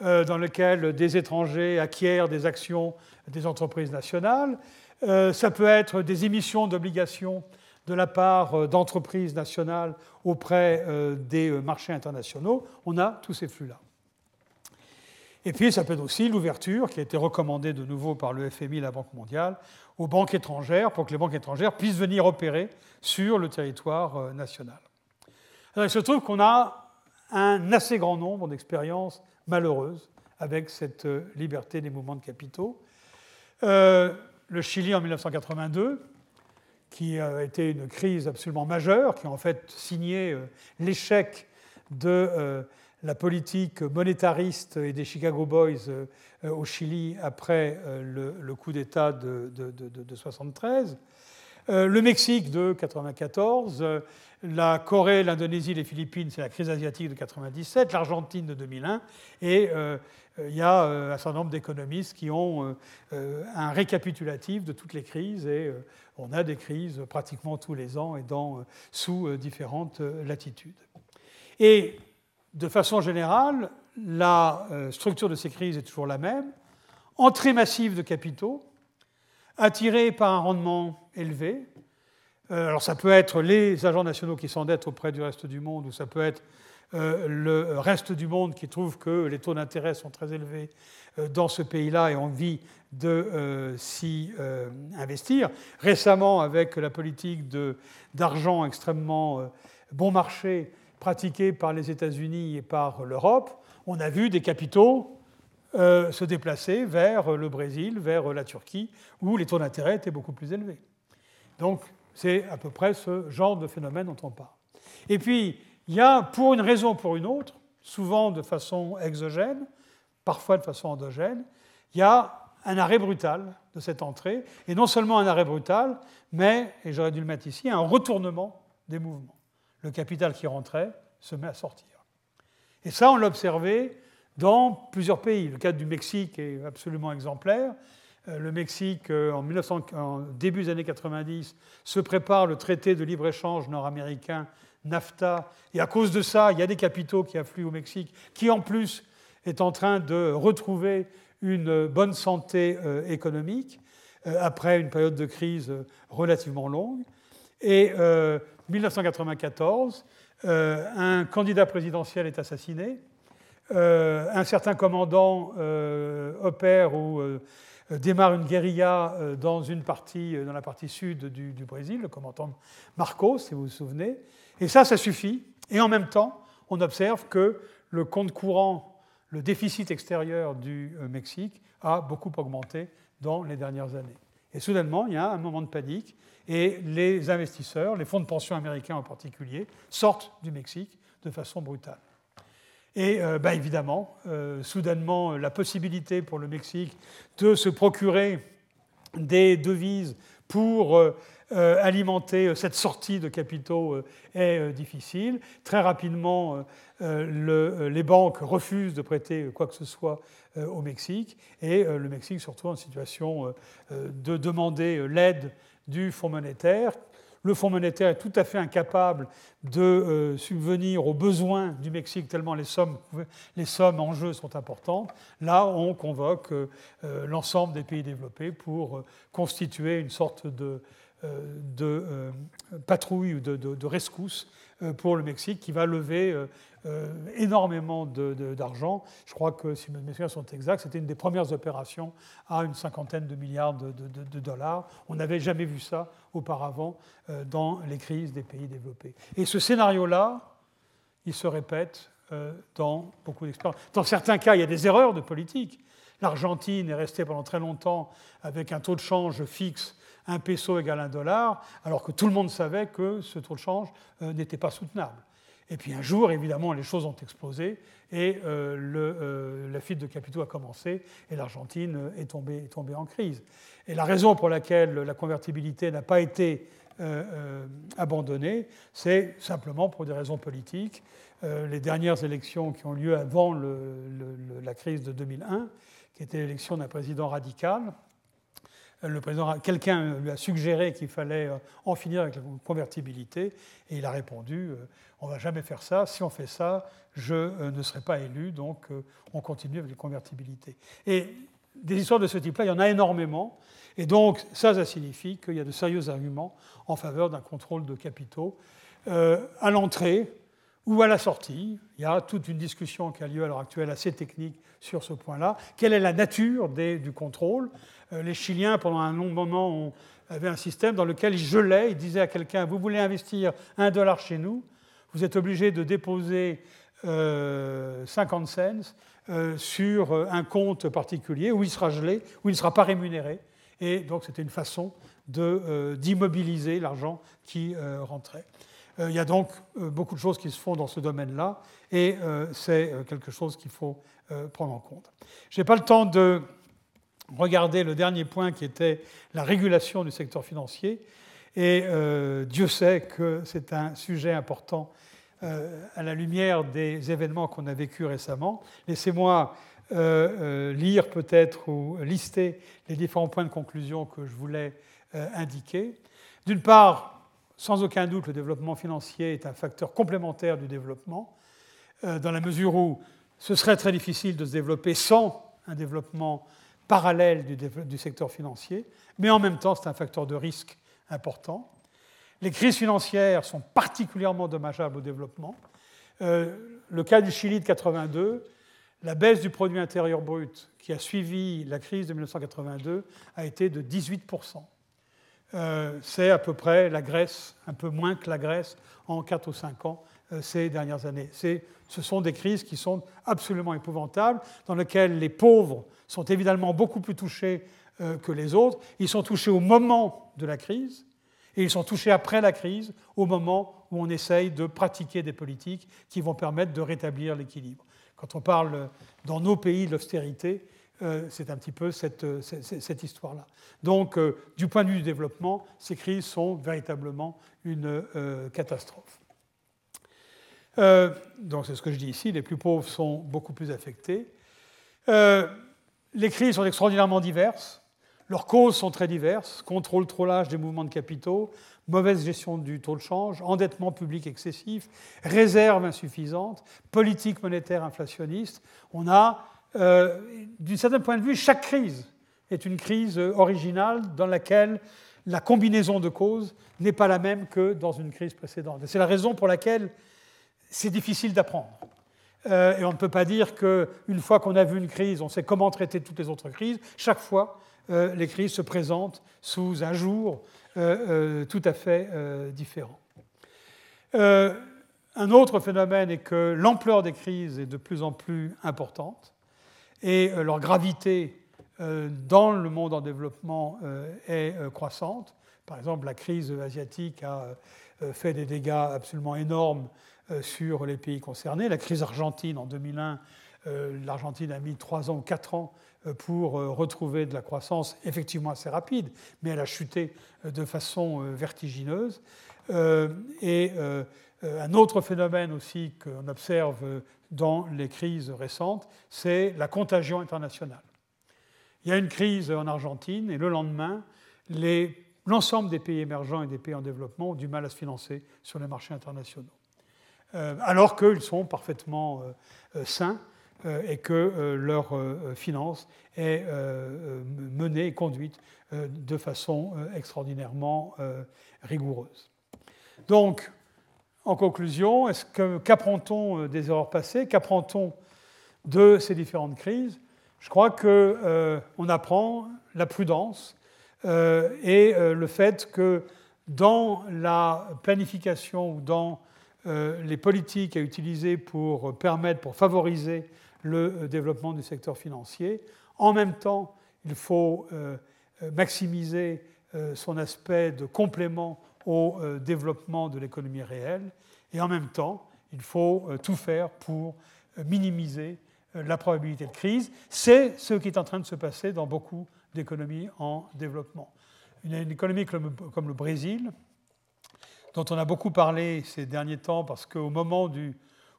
dans lesquels des étrangers acquièrent des actions des entreprises nationales. ça peut être des émissions d'obligations de la part d'entreprises nationales auprès des marchés internationaux. On a tous ces flux-là. Et puis, ça peut être aussi l'ouverture, qui a été recommandée de nouveau par le FMI la Banque mondiale, aux banques étrangères pour que les banques étrangères puissent venir opérer sur le territoire euh, national. il se trouve qu'on a un assez grand nombre d'expériences malheureuses avec cette euh, liberté des mouvements de capitaux. Euh, le Chili en 1982, qui a été une crise absolument majeure, qui a en fait signé euh, l'échec de la politique monétariste et des Chicago Boys au Chili après le, coup d'État de, 1973. le Mexique de 1994, la Corée, l'Indonésie, les Philippines, c'est la crise asiatique de 1997, l'Argentine de 2001, et euh, il y a euh, un certain nombre d'économistes qui ont euh, un récapitulatif de toutes les crises et on a des crises pratiquement tous les ans et dans, sous différentes latitudes. Et de façon générale, la structure de ces crises est toujours la même. Entrée massive de capitaux, attirés par un rendement élevé. Alors ça peut être les agents nationaux qui s'endettent auprès du reste du monde, ou ça peut être euh, le reste du monde qui trouve que les taux d'intérêt sont très élevés euh, dans ce pays-là et envie de euh, s'y investir. Récemment, avec la politique d'argent extrêmement bon marché pratiquée par les États-Unis et par l'Europe, on a vu des capitaux se déplacer vers le Brésil, vers la Turquie, où les taux d'intérêt étaient beaucoup plus élevés. Donc, c'est à peu près ce genre de phénomène dont on parle. Et puis, il y a, pour une raison ou pour une autre, souvent de façon exogène, parfois de façon endogène, il y a un arrêt brutal de cette entrée, et non seulement un arrêt brutal, mais, et j'aurais dû le mettre ici, un retournement des mouvements. Le capital qui rentrait se met à sortir. Et ça, on l'a observé dans plusieurs pays. Le cas du Mexique est absolument exemplaire. Euh, le Mexique, euh, en, 1900, en début des années 90, se prépare le traité de libre-échange nord-américain NAFTA. Et à cause de ça, il y a des capitaux qui affluent au Mexique, qui en plus est en train de retrouver une bonne santé euh, économique euh, après une période de crise euh, relativement longue. Et 1994, un candidat présidentiel est assassiné. un certain commandant opère ou démarre une guérilla dans, une partie, dans la partie sud du, du Brésil, le commandant Marcos, si vous vous souvenez. Et ça, ça suffit. Et en même temps, on observe que le compte courant, le déficit extérieur du euh, Mexique a beaucoup augmenté dans les dernières années. Et soudainement, il y a un moment de panique et les investisseurs, les fonds de pension américains en particulier, sortent du Mexique de façon brutale. Et euh, bah, évidemment, euh, soudainement, la possibilité pour le Mexique de se procurer des devises pour alimenter euh, cette sortie de capitaux euh, est difficile. Très rapidement, les banques refusent de prêter quoi que ce soit au Mexique et le Mexique se retrouve en situation de demander l'aide du Fonds monétaire. Le Fonds monétaire est tout à fait incapable de subvenir aux besoins du Mexique tellement les sommes, les sommes en jeu sont importantes. Là, on convoque l'ensemble des pays développés pour constituer une sorte de, euh, de euh, patrouille ou de, rescousse euh, pour le Mexique qui va lever énormément d'argent. Je crois que, si mes souvenirs sont exacts, c'était une des premières opérations à une cinquantaine de milliards de, dollars. On n'avait jamais vu ça auparavant dans les crises des pays développés. Et ce scénario-là, il se répète dans beaucoup d'expériences. Dans certains cas, il y a des erreurs de politique. L'Argentine est restée pendant très longtemps avec un taux de change fixe un peso égale un dollar, alors que tout le monde savait que ce taux de change euh, n'était pas soutenable. Et puis un jour, évidemment, les choses ont explosé et euh, euh, la fuite de capitaux a commencé et l'Argentine est tombée, est tombée, en crise. Et la raison pour laquelle la convertibilité n'a pas été abandonnée, c'est simplement pour des raisons politiques. les dernières élections qui ont lieu avant la crise de 2001, qui était l'élection d'un président radical, le président, quelqu'un lui a suggéré qu'il fallait euh, en finir avec la convertibilité, et il a répondu euh, on ne va jamais faire ça. Si on fait ça, je euh, ne serai pas élu, donc on continue avec la convertibilité. Et des histoires de ce type-là, il y en a énormément, et donc ça, ça signifie qu'il y a de sérieux arguments en faveur d'un contrôle de capitaux à l'entrée ou à la sortie. Il y a toute une discussion qui a lieu à l'heure actuelle assez technique sur ce point-là. Quelle est la nature du contrôle? Euh, les Chiliens, pendant un long moment, avaient un système dans lequel ils gelaient, ils disaient à quelqu'un, vous voulez investir un dollar chez nous, vous êtes obligé de déposer 50 cents sur un compte particulier où il sera gelé, où il ne sera pas rémunéré. Et donc c'était une façon d'immobiliser l'argent qui rentrait. Il y a donc beaucoup de choses qui se font dans ce domaine-là, et c'est quelque chose qu'il faut prendre en compte. Je n'ai pas le temps de regarder le dernier point qui était la régulation du secteur financier. Et euh, Dieu sait que c'est un sujet important euh, à la lumière des événements qu'on a vécus récemment. Laissez-moi euh, lire peut-être ou lister les différents points de conclusion que je voulais indiquer. D'une part, sans aucun doute, le développement financier est un facteur complémentaire du développement, dans la mesure où ce serait très difficile de se développer sans un développement parallèle du, secteur financier, mais en même temps, c'est un facteur de risque important. Les crises financières sont particulièrement dommageables au développement. Euh, le cas du Chili de 82, la baisse du produit intérieur brut qui a suivi la crise de 1982 a été de 18%. Euh, c'est à peu près la Grèce, un peu moins que la Grèce en 4 ou 5 ans euh, ces dernières années. Ce sont des crises qui sont absolument épouvantables, dans lesquelles les pauvres sont évidemment beaucoup plus touchés euh, que les autres. Ils sont touchés au moment de la crise et ils sont touchés après la crise, au moment où on essaye de pratiquer des politiques qui vont permettre de rétablir l'équilibre. Quand on parle dans nos pays de l'austérité, euh, c'est un petit peu cette, cette, histoire-là. Donc, euh, du point de vue du développement, ces crises sont véritablement une catastrophe. donc, c'est ce que je dis ici, les plus pauvres sont beaucoup plus affectés. Les crises sont extraordinairement diverses. Leurs causes sont très diverses. Contrôle trop large des mouvements de capitaux, mauvaise gestion du taux de change, endettement public excessif, réserve insuffisante, politique monétaire inflationniste. On a, euh, d'un certain point de vue, chaque crise est une crise originale dans laquelle la combinaison de causes n'est pas la même que dans une crise précédente. c'est la raison pour laquelle c'est difficile d'apprendre. Euh, et on ne peut pas dire qu'une fois qu'on a vu une crise, on sait comment traiter toutes les autres crises. Chaque fois, euh, les crises se présentent sous un jour euh, tout à fait différent. un autre phénomène est que l'ampleur des crises est de plus en plus importante et leur gravité dans le monde en développement est croissante. Par exemple, la crise asiatique a fait des dégâts absolument énormes euh, sur les pays concernés. La crise argentine en 2001, euh, l'Argentine a mis 3 ans ou 4 ans euh, pour retrouver de la croissance effectivement assez rapide, mais elle a chuté de façon vertigineuse. Et un autre phénomène aussi qu'on observe dans les crises récentes, c'est la contagion internationale. Il y a une crise en Argentine et le lendemain, l'ensemble des pays émergents et des pays en développement ont du mal à se financer sur les marchés internationaux. Euh, alors qu'ils sont parfaitement euh, euh, sains et que leur finance est menée et conduite de façon extraordinairement rigoureuse. Donc, en conclusion, qu'apprend-on des erreurs passées? Qu'apprend-on de ces différentes crises? Je crois qu'on apprend la prudence et le fait que dans la planification ou dans euh, les politiques à utiliser pour permettre, pour favoriser le développement du secteur financier. En même temps, il faut euh, maximiser euh, son aspect de complément au développement de l'économie réelle. Et en même temps, il faut tout faire pour minimiser la probabilité de crise. C'est ce qui est en train de se passer dans beaucoup d'économies en développement. Une économie comme le Brésil, dont on a beaucoup parlé ces derniers temps, parce qu'au moment où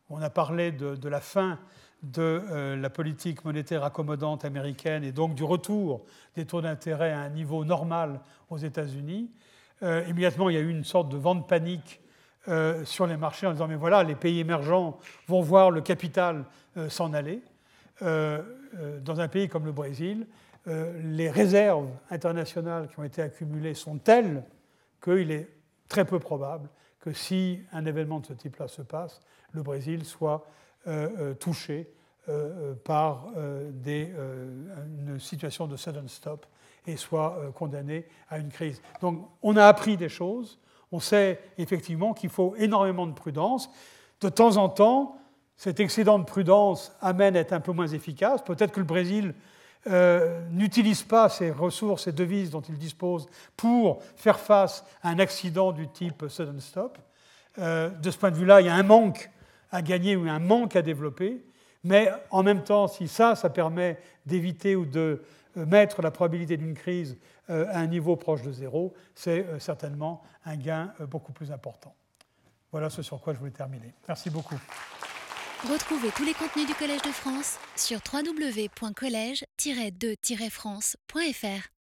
on a parlé de, la fin de euh, la politique monétaire accommodante américaine et donc du retour des taux d'intérêt à un niveau normal aux États-Unis, euh, immédiatement il y a eu une sorte de vente panique euh, sur les marchés en disant mais voilà, les pays émergents vont voir le capital s'en aller. dans un pays comme le Brésil, les réserves internationales qui ont été accumulées sont telles qu'il est très peu probable que si un événement de ce type-là se passe, le Brésil soit euh, euh, touché euh, par une situation de sudden stop et soit condamné à une crise. Donc on a appris des choses, on sait effectivement qu'il faut énormément de prudence. De temps en temps, cet excédent de prudence amène à être un peu moins efficace. Peut-être que le Brésil euh, n'utilise pas ces ressources et devises dont il dispose pour faire face à un accident du type sudden stop. Euh, de ce point de vue-là, il y a un manque à gagner ou un manque à développer. Mais en même temps, si ça, ça permet d'éviter ou de euh, mettre la probabilité d'une crise à un niveau proche de zéro, c'est certainement un gain beaucoup plus important. Voilà ce sur quoi je voulais terminer. Merci beaucoup. Retrouvez tous les contenus du Collège de France sur www.colège-2-france.fr.